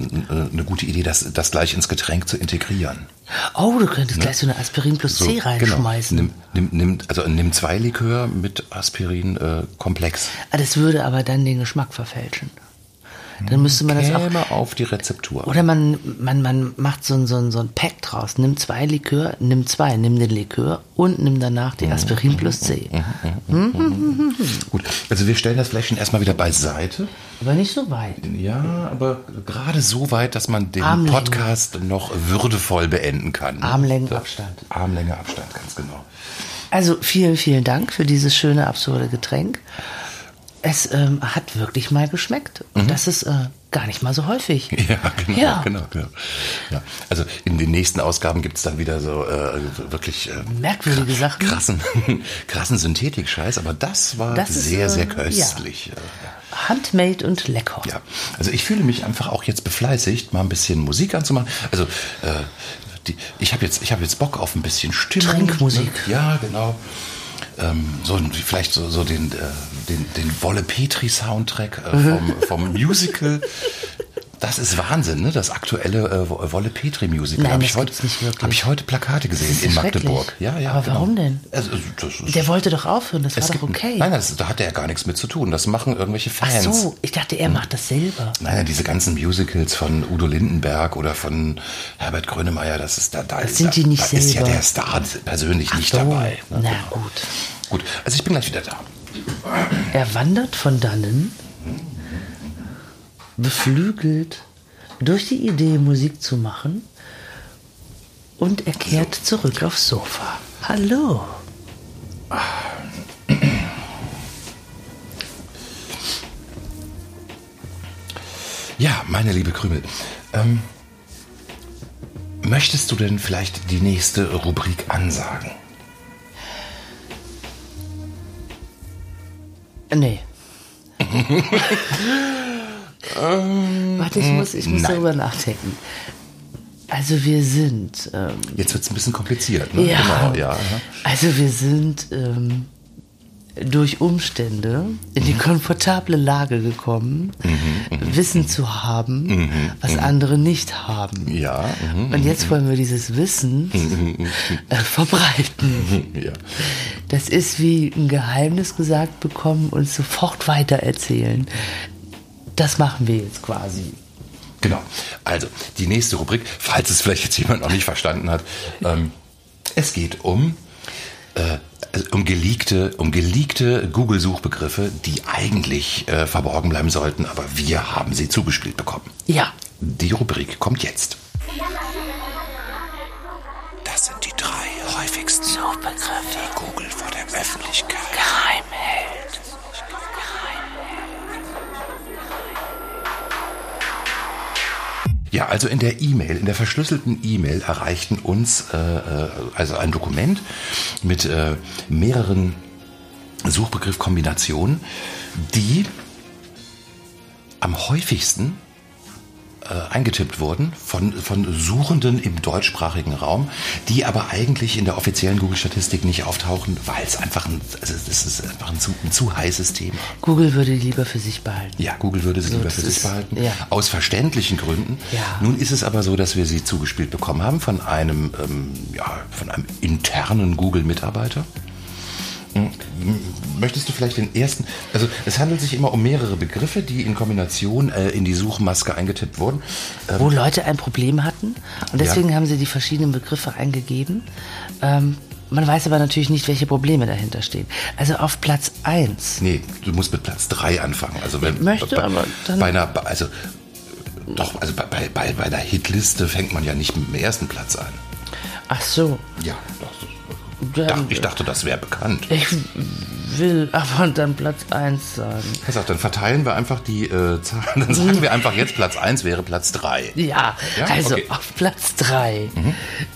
eine gute Idee, das, das gleich ins Getränk zu integrieren. Oh, du könntest gleich so eine Aspirin plus C reinschmeißen. Genau. Nimm, nimm, nimm, also nimm zwei Likör mit Aspirin äh, komplex. Ah, das würde aber dann den Geschmack verfälschen. Dann müsste man das auch. Käme auf die Rezeptur. Oder man, man, man macht so ein, so, ein, so ein Pack draus. Nimm zwei Likör, nimm zwei, nimm den Likör und nimm danach die Aspirin plus C. Gut, also wir stellen das Fläschchen erstmal wieder beiseite. Aber nicht so weit. Ja, aber gerade so weit, dass man den Armlänge. Podcast noch würdevoll beenden kann. Armlängenabstand. Armlänge Abstand, ganz genau. Also vielen, vielen Dank für dieses schöne, absurde Getränk. Es ähm, hat wirklich mal geschmeckt. Und das ist äh, gar nicht mal so häufig. Ja, genau, Ja. genau, genau. Ja. Also in den nächsten Ausgaben gibt's dann wieder so äh, wirklich äh, Merkwürdige Sachen. krassen, krassen Synthetik-Scheiß, aber das war Das ist, sehr, äh, sehr ja. köstlich. Handmade und lecker. Ja. also ich fühle mich einfach auch jetzt befleißigt, mal ein bisschen Musik anzumachen. Also äh, die, ich habe jetzt, ich habe jetzt Bock auf ein bisschen Stimmung. Trinkmusik. Ja, genau. Ähm, so vielleicht so, so den, äh, den, den Wolle Petri Soundtrack äh, vom, vom Musical. Das ist Wahnsinn, ne? Das aktuelle äh, Wo- Wolle Petri Musical. Nein, Hab das ich heute. Habe ich heute Plakate gesehen in Magdeburg. Ja, ja. Aber genau. warum denn? Also, Der wollte doch aufhören, das war doch okay. Nein, das, da hat er ja gar nichts mit zu tun. Das machen irgendwelche Ach Fans. so, ich dachte, er macht das selber. Naja, diese ganzen Musicals von Udo Lindenberg oder von Herbert Grönemeyer, das ist da, da, Das ist, sind die nicht da ist ja selber. der Star persönlich nicht so, dabei. Ne? Na gut. Gut, also ich bin gleich wieder da. Er wandert von dannen, beflügelt durch die Idee, Musik zu machen, und er kehrt zurück aufs Sofa. Hallo. Ja, meine liebe Krümel, ähm, möchtest du denn vielleicht die nächste Rubrik ansagen? Nee. Warte, ich muss, ich muss nein. darüber nachdenken. Also wir sind. Ähm, Jetzt wird es ein bisschen kompliziert, ne? ja, Genau, ja. Also wir sind ähm, durch Umstände in Mhm. die komfortable Lage gekommen, Wissen zu haben, Mhm, was andere nicht haben. Ja, mhm, Und jetzt wollen wir dieses Wissen äh, verbreiten. ja. Das ist wie ein Geheimnis gesagt bekommen und sofort weitererzählen. Das machen wir jetzt quasi. Genau. Also, die nächste Rubrik, falls es vielleicht jetzt jemand noch nicht verstanden hat, ähm, es geht um, äh, um geleakte, um geleakte Google-Suchbegriffe, die eigentlich äh, verborgen bleiben sollten, aber wir haben sie zugespielt bekommen. Ja, Die Rubrik kommt jetzt. Das sind die drei häufigsten Suchbegriffe, also in der E-Mail, in der verschlüsselten E-Mail erreichten uns äh, äh, also ein Dokument mit äh, mehreren Suchbegriffkombinationen, die am häufigsten äh, eingetippt wurden von, von Suchenden im deutschsprachigen Raum, die aber eigentlich in der offiziellen Google-Statistik nicht auftauchen, weil es einfach ein, also das ist einfach ein zu, ein zu heißes Thema. Google würde die lieber für sich behalten. Ja, Google würde sie So, lieber das für sich ist- behalten. ja. Aus verständlichen Gründen. Ja. Nun ist es aber so, dass wir sie zugespielt bekommen haben von einem, ähm, ja, von einem internen Google-Mitarbeiter. Möchtest du vielleicht den ersten, also es handelt sich immer um mehrere Begriffe, die in Kombination äh, in die Suchmaske eingetippt wurden. Ähm, Wo Leute ein Problem hatten und deswegen haben sie die verschiedenen Begriffe eingegeben. Ähm, man weiß aber natürlich nicht, welche Probleme dahinter stehen. Also auf Platz 1. nee, du musst mit Platz 3 anfangen. Also wenn, möchte, bei, aber dann- bei einer, also doch, also bei, bei, bei, einer Hitliste fängt man ja nicht mit dem ersten Platz an. Ach so. Ja, das, Dann, ich dachte, das wäre bekannt. ich will aber dann Platz 1 sagen. Pass auf, dann verteilen wir einfach die äh, Zahlen. Dann sagen wir einfach jetzt Platz 1 wäre Platz 3. Ja, Ja? also Okay. auf Platz 3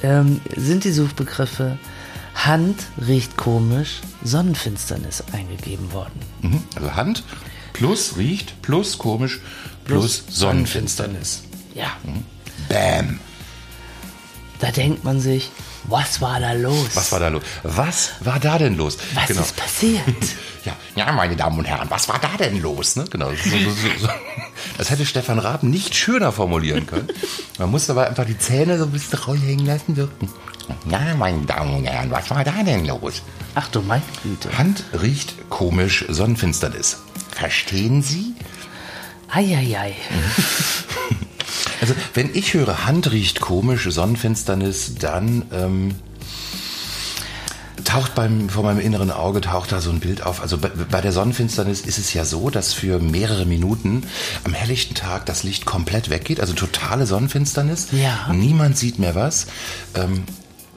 ähm, sind die Suchbegriffe Hand riecht komisch, Sonnenfinsternis eingegeben worden. Mhm. Also Hand plus riecht plus komisch plus, Sonnenfinsternis. Ja, Bam. Da denkt man sich, was war da los? Was war da los? Was war da denn los? Was genau. ist passiert? Ja, ja, meine Damen und Herren, was war da denn los? Ne? Genau. So, so, so. Das hätte Stefan Raab nicht schöner formulieren können. Man musste aber einfach die Zähne so ein bisschen raushängen lassen wirken. Ja, meine Damen und Herren, was war da denn los? Ach du meine Güte. Hand riecht komisch Sonnenfinsternis. Verstehen Sie? Eieiei. Also, wenn ich höre, Hand riecht komisch, Sonnenfinsternis, dann ähm, taucht beim, vor meinem inneren Auge taucht da so ein Bild auf. Also bei, bei der Sonnenfinsternis ist es ja so, dass für mehrere Minuten am helllichten Tag das Licht komplett weggeht, also totale Sonnenfinsternis. Ja. Niemand sieht mehr was. Ähm,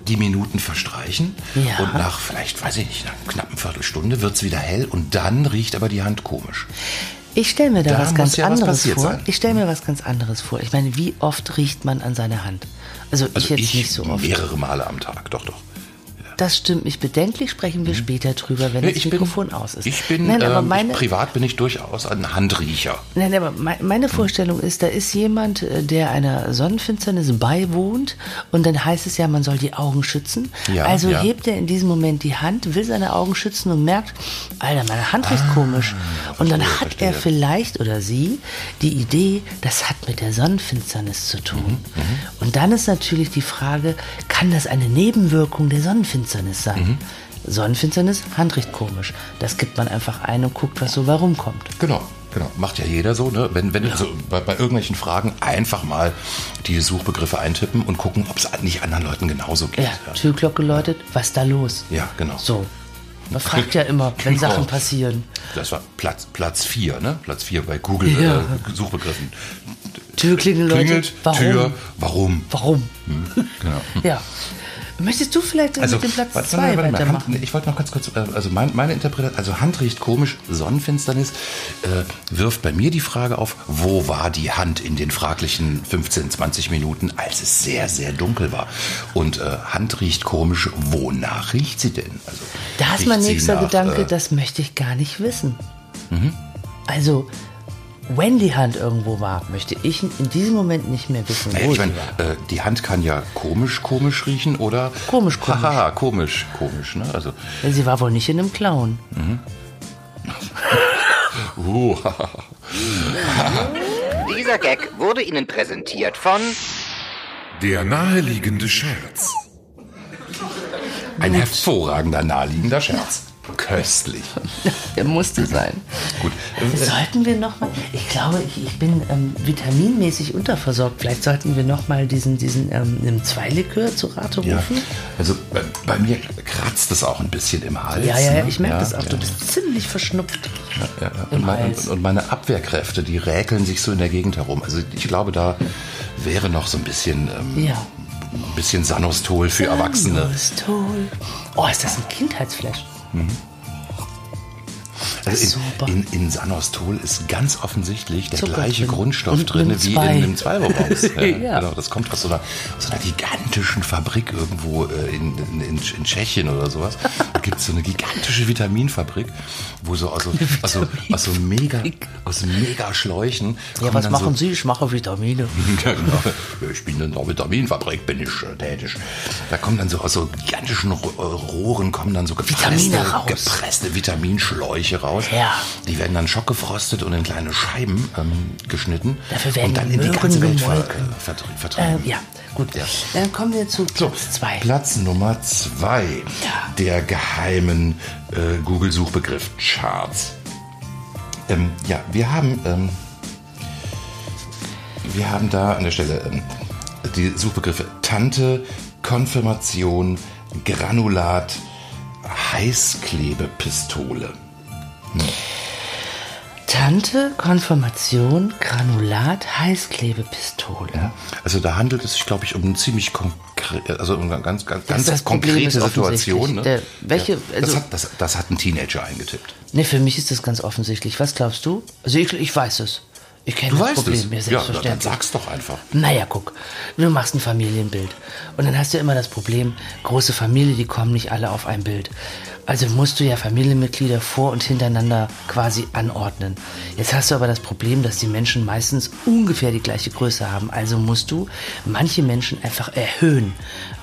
die Minuten verstreichen Ja. und nach vielleicht, weiß ich nicht, nach einer knappen Viertelstunde wird's wieder hell und dann riecht aber die Hand komisch. Ich stelle mir da, Da was ganz ja was anderes passiert vor. sein. Ich stelle mir was ganz anderes vor. Ich meine, wie oft riecht man an seine Hand? Also, Also ich jetzt nicht so oft. mehrere Male am Tag, doch, doch. Das stimmt mich bedenklich, sprechen wir später drüber, wenn Nee, das Mikrofon aus ist. Mhm. Ich bin, Nein, aber ähm, meine, ich, privat bin ich durchaus ein Handriecher. Nein, aber mei- meine Vorstellung ist, da ist jemand, äh, der einer Sonnenfinsternis beiwohnt und dann heißt es ja, man soll die Augen schützen. Ja, also ja. hebt er in diesem Moment die Hand, will seine Augen schützen und merkt, Alter, meine Hand riecht komisch. Und dann Ah, verstehe, hat er vielleicht oder sie die Idee, das hat mit der Sonnenfinsternis zu tun. Mhm, Und dann ist natürlich die Frage, kann das eine Nebenwirkung der Sonnenfinsternis sein? Mhm. Sonnenfinsternis, Hand riecht komisch. Das gibt man einfach ein und guckt, was so bei rumkommt. Genau, genau. Macht ja jeder so, ne? Wenn, wenn so bei, bei irgendwelchen Fragen einfach mal die Suchbegriffe eintippen und gucken, ob es nicht anderen Leuten genauso geht. Ja, Türglocke läutet, was da los? Ja, genau. So. Man fragt ja immer, wenn Genau. Sachen passieren. Das war Platz, Platz 4, ne? Platz 4 bei Google Ja. äh, Suchbegriffen. Türklingel läutet, Klingelt, warum? Tür, warum? Warum? Genau. Ja. Möchtest du vielleicht mit dem Platz warte, 2 warte, warte mal, weitermachen? Hand, ich wollte noch ganz kurz, äh, also mein, meine Interpretation, also Hand riecht komisch, Sonnenfinsternis äh, wirft bei mir die Frage auf, wo war die Hand in den fraglichen 15, 20 Minuten, als es sehr, sehr dunkel war? Und äh, Hand riecht komisch, wonach riecht sie denn? Also, Da ist mein nächster nach, Gedanke, äh, Mhm. das möchte ich gar nicht wissen. Also, Wendy Hand irgendwo war, möchte ich in diesem Moment nicht mehr wissen, Naja, wo ich sie meine, war. äh, die Hand kann ja komisch, komisch riechen oder. Komisch, komisch. Haha, komisch, komisch, ne? Also. Sie war wohl nicht in einem Clown. Uh, Dieser Gag wurde Ihnen präsentiert von Der naheliegende Scherz. ein hervorragender, naheliegender Scherz. Köstlich. Der musste sein. Gut. Sollten wir nochmal, ich glaube, ich, ich bin ähm, vitaminmäßig unterversorgt. Vielleicht sollten wir nochmal diesen, diesen ähm, einem Zweilikör zu Rate Ja, rufen. also bei, bei mir kratzt es auch ein bisschen im Hals. Ja, ja, ja, ne? ich merke Ja, das auch. ja. Du bist ziemlich verschnupft. Ja, ja. im Und, meine, Hals. und meine Abwehrkräfte, die räkeln sich so in der Gegend herum. Also ich glaube, da wäre noch so ein bisschen, ähm, Ja. ein bisschen Sanostol für Erwachsene. Sanostol. Oh, ist das ein Kindheitsflash? 嗯。Also in, in, in Sanostol ist ganz offensichtlich der Zucker gleiche drin. Grundstoff Und drin wie in einem Zweibonbons. Ja, Ja. Genau, das kommt aus so einer, so einer gigantischen Fabrik irgendwo äh, in, in, in, Tschechien oder sowas. Da gibt es so eine gigantische Vitaminfabrik, wo so aus so, aus so, aus so mega, aus mega Schläuchen. Ja, was machen so, Sie? Ich mache Vitamine. ja, genau. Ich bin in der Vitaminfabrik, bin ich äh, tätig. Da kommen dann so aus so gigantischen Ro- Rohren kommen dann so gepresste, gepresste Vitaminschläuche raus. Ja. Die werden dann schockgefrostet und in kleine Scheiben ähm, geschnitten Dafür werden und dann die in die ganze Welt ver, äh, vertrie- vertrieben. Äh, ja, gut. Ja. Dann kommen wir zu So, Platz zwei. Platz Nummer zwei Ja. der geheimen äh, Google-Suchbegriff-Charts. Ähm, ja, wir haben, ähm, wir haben da an der Stelle ähm, die Suchbegriffe Tante, Konfirmation, Granulat, Heißklebepistole. Tante, Konfirmation, Granulat, Heißklebepistole. Ja, also da handelt es sich, glaube ich, um eine ziemlich konkrete, also um eine ganz, ganz, Das- ganz das konkrete Situation. Ne? Der- welche- ja, das, also- hat, das, das hat ein Teenager eingetippt. Ne, für mich ist das ganz offensichtlich. Was glaubst du? Also ich, ich weiß es. Ich kenne das weißt Problem. es. Ja, Ja, dann selbstverständlich. sag's doch einfach. Naja, guck, du machst ein Familienbild. Und dann hast du immer das Problem, große Familie, die kommen nicht alle auf ein Bild. Also musst du ja Familienmitglieder vor und hintereinander quasi anordnen. Jetzt hast du aber das Problem, dass die Menschen meistens ungefähr die gleiche Größe haben. Also musst du manche Menschen einfach erhöhen.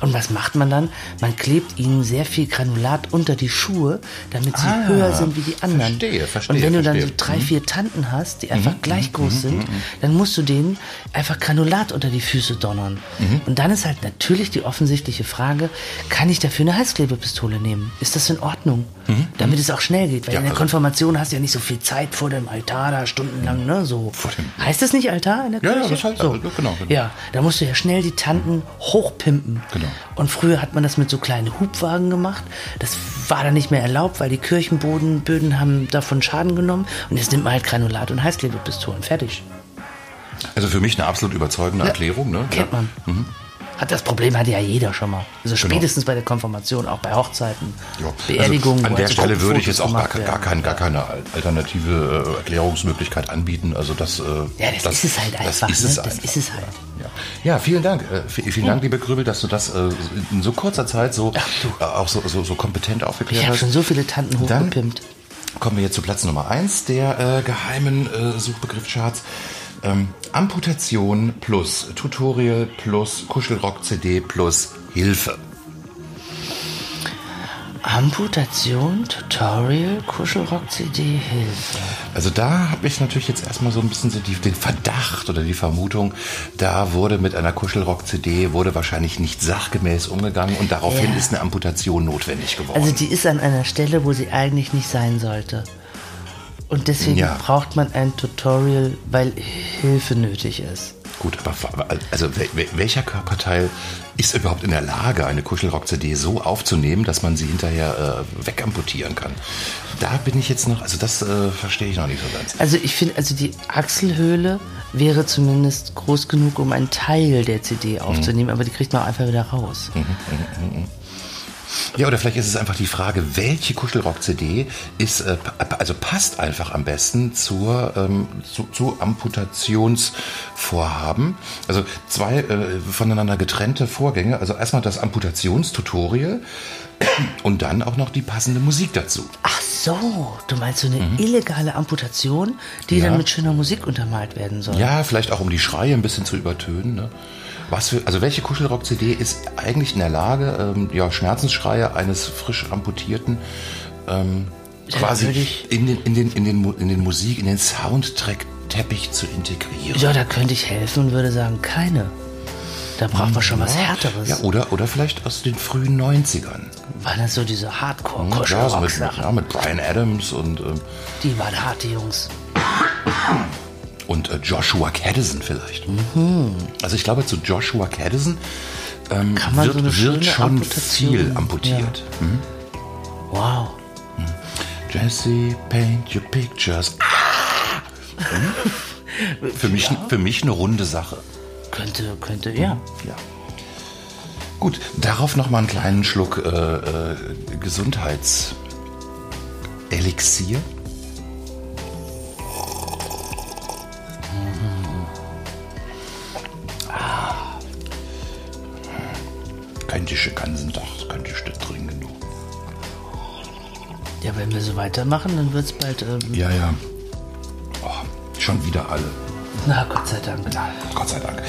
Und was macht man dann? Man klebt ihnen sehr viel Granulat unter die Schuhe, damit sie Ah, höher sind wie die anderen. verstehe, verstehe, Und wenn du dann so verstehe. drei, vier Tanten hast, die einfach Mhm, gleich groß sind, dann musst du denen einfach Granulat unter die Füße donnern. Mhm. Und dann ist halt natürlich die offensichtliche Frage, kann ich dafür eine Heißklebepistole nehmen? Ist das in Ordnung? Damit es auch schnell geht, weil Mhm. Ja, in der also- Konfirmation hast du ja nicht so viel Zeit vor dem Altar da stundenlang, ne, so. Heißt das nicht Altar in der Ja, ja, Kirche? das heißt- so. also, genau, genau. Ja, da musst du ja schnell die Tanten hochpimpen. Genau. Und früher hat man das mit so kleinen Hubwagen gemacht. Das war dann nicht mehr erlaubt, weil die Kirchenboden Böden haben davon Schaden genommen. Und jetzt nimmt man halt Granulat und Heißklebepistolen. Fertig. Also für mich eine absolut überzeugende Erklärung. Ne? Kennt ja. man. Hat das Problem hatte ja jeder schon mal. Also spätestens bei der Konfirmation, auch bei Hochzeiten, Ja. Beerdigungen. Also an der halt so Stelle würde ich jetzt auch gar, gar, kein, gar keine alternative äh, Erklärungsmöglichkeit anbieten. Also das, äh, Ja, das, ist es halt einfach. Das ist ne? es das einfach. ist es halt. Ja. ja, vielen Dank. Äh, vielen Dank, liebe Grübel, dass du das in so kurzer Zeit so äh, auch so, so, so kompetent aufgeklärt Ich habe hast. schon so viele Tanten Dann hochgepimpt. kommen wir jetzt zu Platz Nummer 1 der äh, geheimen äh, Suchbegriffcharts. Ähm, Amputation plus Tutorial plus Kuschelrock-CD plus Hilfe. Amputation, Tutorial, Kuschelrock-CD, Hilfe. Also da habe ich natürlich jetzt erstmal so ein bisschen so die, den Verdacht oder die Vermutung, da wurde mit einer Kuschelrock-CD wurde wahrscheinlich nicht sachgemäß umgegangen und daraufhin Ja. ist eine Amputation notwendig geworden. Also die ist an einer Stelle, wo sie eigentlich nicht sein sollte. Und deswegen Ja. braucht man ein Tutorial, weil Hilfe nötig ist. Gut, aber also wel- wel- welcher Körperteil ist überhaupt in der Lage, eine Kuschelrock-CD so aufzunehmen, dass man sie hinterher äh, wegamputieren kann? Da bin ich jetzt noch, also das äh, verstehe ich noch nicht so ganz. Also ich finde, also die Achselhöhle wäre zumindest groß genug, um einen Teil der CD aufzunehmen, aber die kriegt man auch einfach wieder raus. Ja, oder vielleicht ist es einfach die Frage, welche Kuschelrock-CD ist, äh, also passt einfach am besten zur, ähm, zu, zu Amputationsvorhaben. Also zwei äh, voneinander getrennte Vorgänge. Also erstmal das Amputationstutorial und dann auch noch die passende Musik dazu. Ach so, du meinst so eine illegale Amputation, die Mhm. Ja. dann mit schöner Musik untermalt werden soll. Ja, vielleicht auch um die Schreie ein bisschen zu übertönen. Ne? Was für, also welche Kuschelrock-CD ist eigentlich in der Lage, ähm, ja, Schmerzensschreie eines frisch amputierten ähm, Ja, quasi in den, in, den, in, den, in den Musik, in den Soundtrack-Teppich zu integrieren? Ja, da könnte ich helfen und würde sagen, keine. Da braucht man schon was Härteres. Ja, oder, oder vielleicht aus den frühen 90ern. Waren das so diese hardcore Ja, so mit, ja, mit Brian Adams und, ähm, Die waren hart, die Jungs. Und äh, Joshua Caddison vielleicht. Mhm. Also ich glaube, zu Joshua Caddison ähm, wird, so wird schon Amputation- viel amputiert. Mhm. Wow. Jesse, paint your pictures. Hm? für, mich, für mich eine runde Sache. Könnte, könnte, ja. Ja. Gut, darauf noch mal einen kleinen Schluck äh, äh, Gesundheitselixier. Könnte ich den ganzen Tag, könnte ich das trinken, du. Ja, wenn wir so weitermachen, dann wird es bald. Ähm, Ja, ja. Oh, schon wieder alle. Na, Gott sei Dank. Gott sei Dank.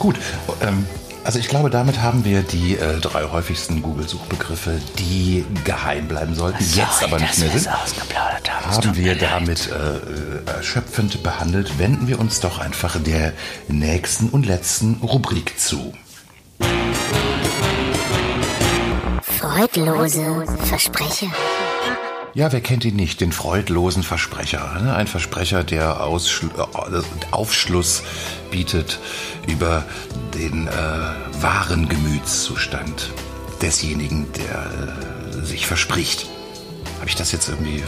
Gut, ähm, also ich glaube, damit haben wir die äh, drei häufigsten Google-Suchbegriffe, die geheim bleiben sollten, jetzt aber nicht mehr sind, haben. Haben wir damit äh, äh, erschöpfend behandelt. Wenden wir uns doch einfach der nächsten und letzten Rubrik zu. Freudlose Versprecher. Ja, wer kennt ihn nicht? Den freudlosen Versprecher. ne? Ein Versprecher, der Ausschl äh, Aufschluss bietet über den äh, wahren Gemütszustand desjenigen, der äh, sich verspricht. Habe ich das jetzt irgendwie...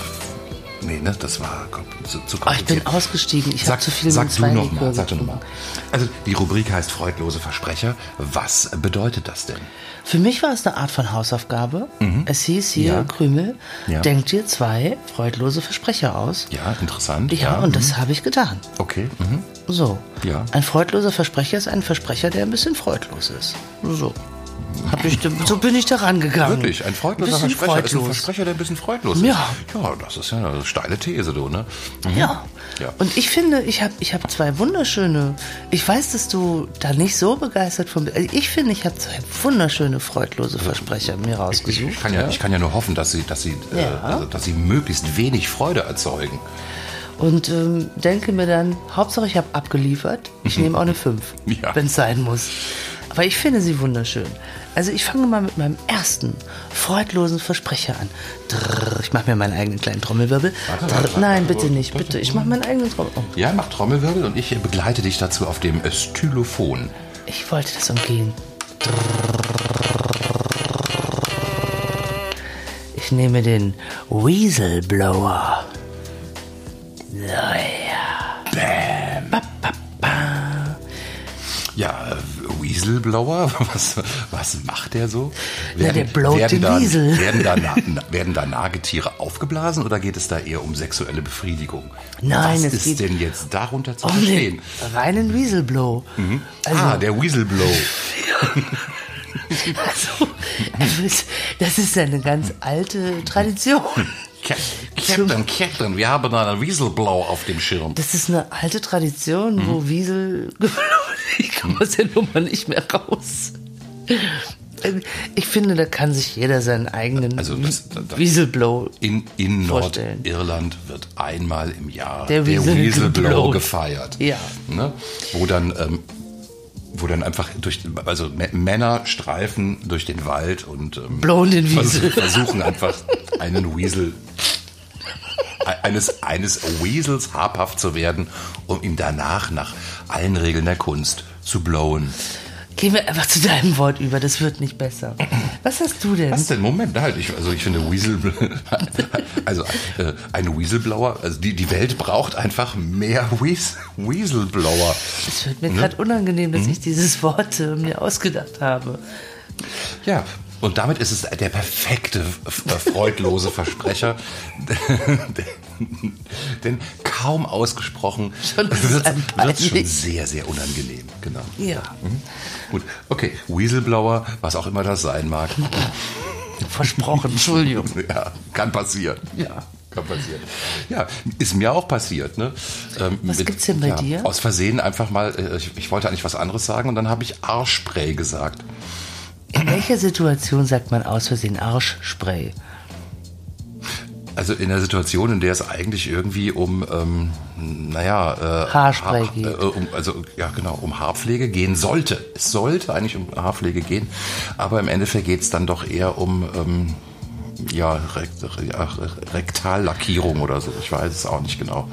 Nee, ne? Das war zu, zu Oh, ich bin kompliziert. ausgestiegen. Ich habe zu viel sag mit du zwei noch mal, sag du noch getrunken. mal. Also die Rubrik heißt freudlose Versprecher. Was bedeutet das denn? Für mich war es eine Art von Hausaufgabe. Es hieß hier, Ja. Krümel, Ja. denkt dir zwei freudlose Versprecher aus. Ja, interessant. Ja, und mhm. das habe ich getan. Okay. Mhm. So. Ja. Ein freudloser Versprecher ist ein Versprecher, der ein bisschen freudlos ist. So. Hab ich, so bin ich da rangegangen. Wirklich, ein freudloser bisschen Versprecher ist ein freudlos. Versprecher, der ein bisschen freudlos Ja. ist. Ja, das ist ja eine steile These, du, ne? Mhm. Ja. Ja. Und ich finde, ich habe ich hab zwei wunderschöne. Ich weiß, dass du da nicht so begeistert von bist. Also Ich finde, ich habe zwei wunderschöne freudlose Versprecher mir rausgesucht. Ich kann ja, ich kann ja nur hoffen, dass sie, dass sie, äh, Ja. also, dass sie möglichst wenig Freude erzeugen. Und ähm, denke mir dann, Hauptsache ich habe abgeliefert. Ich nehme auch eine 5, Ja. wenn es sein muss. Aber ich finde sie wunderschön. Also ich fange mal mit meinem ersten freudlosen Versprecher an. Drrr, ich mache mir meinen eigenen kleinen Trommelwirbel. Warte, warte, warte, Nein, bitte nicht, bitte. Ich mache meinen eigenen Trommel. Oh, Ja, mach Trommelwirbel und ich begleite dich dazu auf dem äh, Stylophon. ich wollte das umgehen. Ich nehme den Weaselblower. So, ja. Ba, Weaselblower, was, was macht der so? Na, der blowt werden den da, Wiesel. Werden da, werden da Nagetiere aufgeblasen oder geht es da eher um sexuelle Befriedigung? Nein, was es ist geht denn jetzt darunter zu Um verstehen? reinen Weaselblow. Also, ah, der Weaselblow. also, das ist eine ganz alte Tradition. Cap- Captain, Captain, wir haben da einen Weaselblow auf dem Schirm. Das ist eine alte Tradition, Mhm. wo Wiesel. Ich komme aus der Nummer nicht mehr raus. Ich finde, da kann sich jeder seinen eigenen Also das- das- Wieselblow. In, in Vorstellen. Nordirland wird einmal im Jahr Der der, Weasel Weaselblow geblowt. gefeiert. Ja. Ne? Wo dann, ähm, wo dann einfach durch, also Männer streifen durch den Wald und ähm, Blowen den Wiesel. versuchen einfach einen Weasel eines, eines Weasels habhaft zu werden, um ihn danach nach allen Regeln der Kunst zu blowen. Gehen wir einfach zu deinem Wort über, das wird nicht besser. Was hast du denn? Was denn? Moment, halt. Ich, also ich finde Weasel, also äh, ein Weaselblower, also die, die Welt braucht einfach mehr Weas, Weaselblower. Es wird mir Ne? gerade unangenehm, Mhm. dass ich dieses Wort äh, mir ausgedacht habe. Ja, Und damit ist es der perfekte, f- freudlose Versprecher. Denn kaum ausgesprochen Schon wird schon sehr, sehr unangenehm. Genau. Ja. Gut, okay. Whistleblower, was auch immer das sein mag. Versprochen, Entschuldigung. Ja, kann passieren. Ja, kann passieren. Ja, ist mir auch passiert. Ne? Ähm, Was gibt's denn bei ja, dir? Aus Versehen einfach mal, äh, ich, ich wollte eigentlich was anderes sagen und dann habe ich Arschspray gesagt. In welcher Situation sagt man aus Versehen Arschspray? Also in der Situation, in der es eigentlich irgendwie um, ähm, naja, äh, Haarspray Haar- geht. Äh, um, also ja genau, um Haarpflege gehen sollte. Es sollte eigentlich um Haarpflege gehen, aber im Endeffekt geht es dann doch eher um ähm, ja, Rekt, ja, Rektallackierung oder so. Ich weiß es auch nicht genau.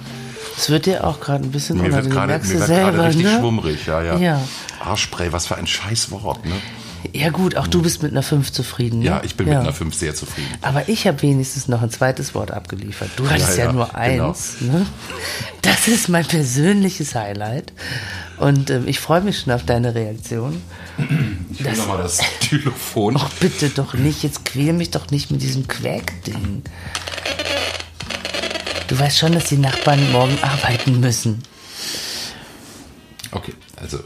Es wird dir auch gerade ein bisschen Mir wird unangenehm. gerade Merkst mir wird gerade richtig ne? schwummrig, ja, ja, Ja. Haarspray, was für ein scheiß Wort, ne? Ja gut, auch du bist mit einer 5 zufrieden. Ne? Ja, ich bin mit einer 5 sehr zufrieden. Aber ich habe wenigstens noch ein zweites Wort abgeliefert. Du hattest ja, ja, nur genau. eins. Ne? Das ist mein persönliches Highlight. Und ähm, ich freue mich schon auf deine Reaktion. Ich will nochmal das Telefon. Ach, bitte doch nicht. Jetzt quäl mich doch nicht mit diesem Quäk-Ding. Du weißt schon, dass die Nachbarn morgen arbeiten müssen. Okay, also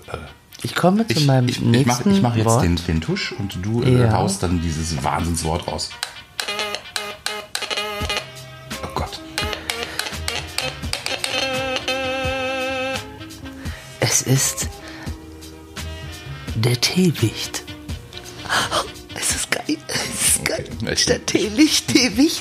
Ich komme zu ich, meinem ich, ich nächsten mache ich mach jetzt Wort. den, den Tusch und du äh, Ja. haust dann dieses Wahnsinnswort raus. Oh Gott. Es ist der Teewicht. Ich der bin- Teewicht,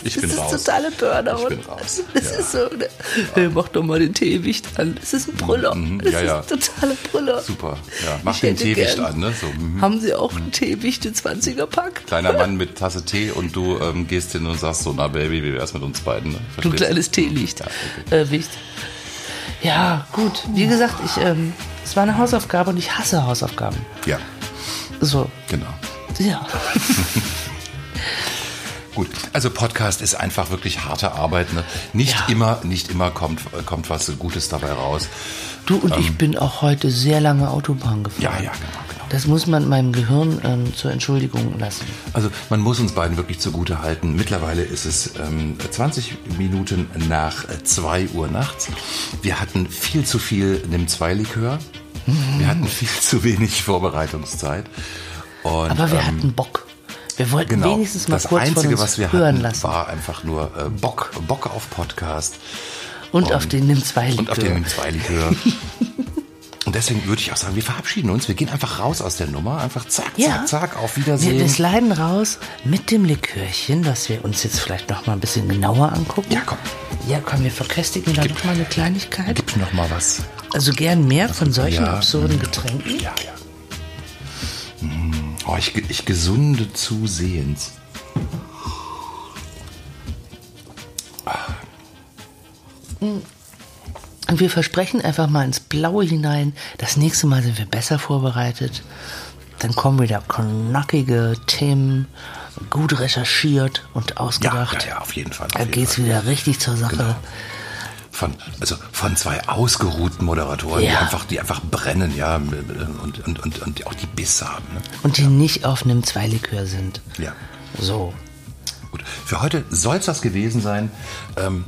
ich das bin ist raus. totale Burnout. Ich bin raus. Das Ja. ist so. Ne? Hey, mach doch mal den Teewicht an. Das ist ein Brüller. Mhm, Das ja, ja. ist ein totaler Brüller. Super. Ja, mach Ich den Teewicht an, ne? So, mhm. Haben Sie auch einen Teewicht in 20er-Pack? Kleiner Mann mit Tasse Tee und du ähm, gehst hin und sagst so, na Baby, wie wär's mit uns beiden? Ne? Du kleines Teelicht. Ja, okay. äh, Wicht. Ja, gut. Wie gesagt, ich, ähm, es war eine Hausaufgabe und ich hasse Hausaufgaben. Ja, So, genau. ja. Gut, also Podcast ist einfach wirklich harte Arbeit. Ne? Nicht Ja. immer, nicht immer kommt, kommt was Gutes dabei raus. Du und ich bin auch heute sehr lange Autobahn gefahren. Ähm. Ja, ja, genau, genau. Das muss man meinem Gehirn ähm, zur Entschuldigung lassen. Also man muss uns beiden wirklich zugute halten. Mittlerweile ist es ähm, 20 Minuten nach 2 Uhr nachts. Wir hatten viel zu viel Nimm-2-Likör. Wir hatten viel zu wenig Vorbereitungszeit. Und, Aber wir ähm, hatten Bock. Wir wollten Genau. wenigstens mal das kurz Einzige, was wir hören hatten, lassen. war einfach nur äh, Bock, Bock auf Podcast und, auf den nimm zwei und auf den Nimm-2-Likör. und deswegen würde ich auch sagen, wir verabschieden uns. Wir gehen einfach raus aus der Nummer. Einfach zack, Ja. zack, zack, auf Wir, Wiedersehen. wir sliden raus mit dem Likörchen, das wir uns jetzt vielleicht noch mal ein bisschen genauer angucken. Ja, komm. Ja, komm, wir verköstigen da noch mal eine Kleinigkeit. Gib noch mal was. Also gern mehr von solchen Ja. absurden Getränken. Ja, ja. Oh, ich, ich gesunde zusehends. Und wir versprechen einfach mal ins Blaue hinein, das nächste Mal sind wir besser vorbereitet. Dann kommen wieder knackige Themen, gut recherchiert und Ja, ausgedacht. ja, ja, auf jeden Fall. Auf Da geht's Fall. wieder richtig zur Sache. Genau. Von, also von zwei ausgeruhten Moderatoren, die Ja. einfach, die einfach brennen, ja, und, und, und, und die auch die Biss haben. Ne? Und die nicht auf einem Zweilikör sind. Ja. So. Gut. Für heute soll es das gewesen sein. Ähm,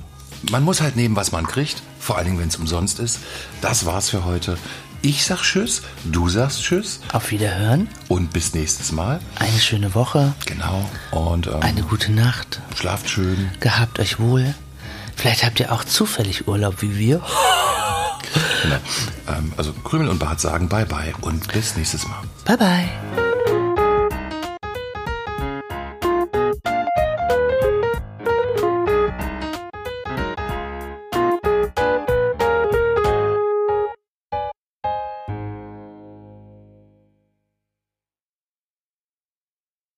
man muss halt nehmen, was man kriegt, vor allen Dingen, wenn es umsonst ist. Das war's für heute. Ich sag Tschüss, du sagst Tschüss Auf Wiederhören. und bis nächstes Mal. Eine schöne Woche. Genau. Und ähm, Eine gute Nacht. schlaft schön. Gehabt euch wohl. Vielleicht habt ihr auch zufällig Urlaub wie wir. Genau. Ähm, also Krümel und Bart sagen Bye-bye und bis nächstes Mal. Bye bye.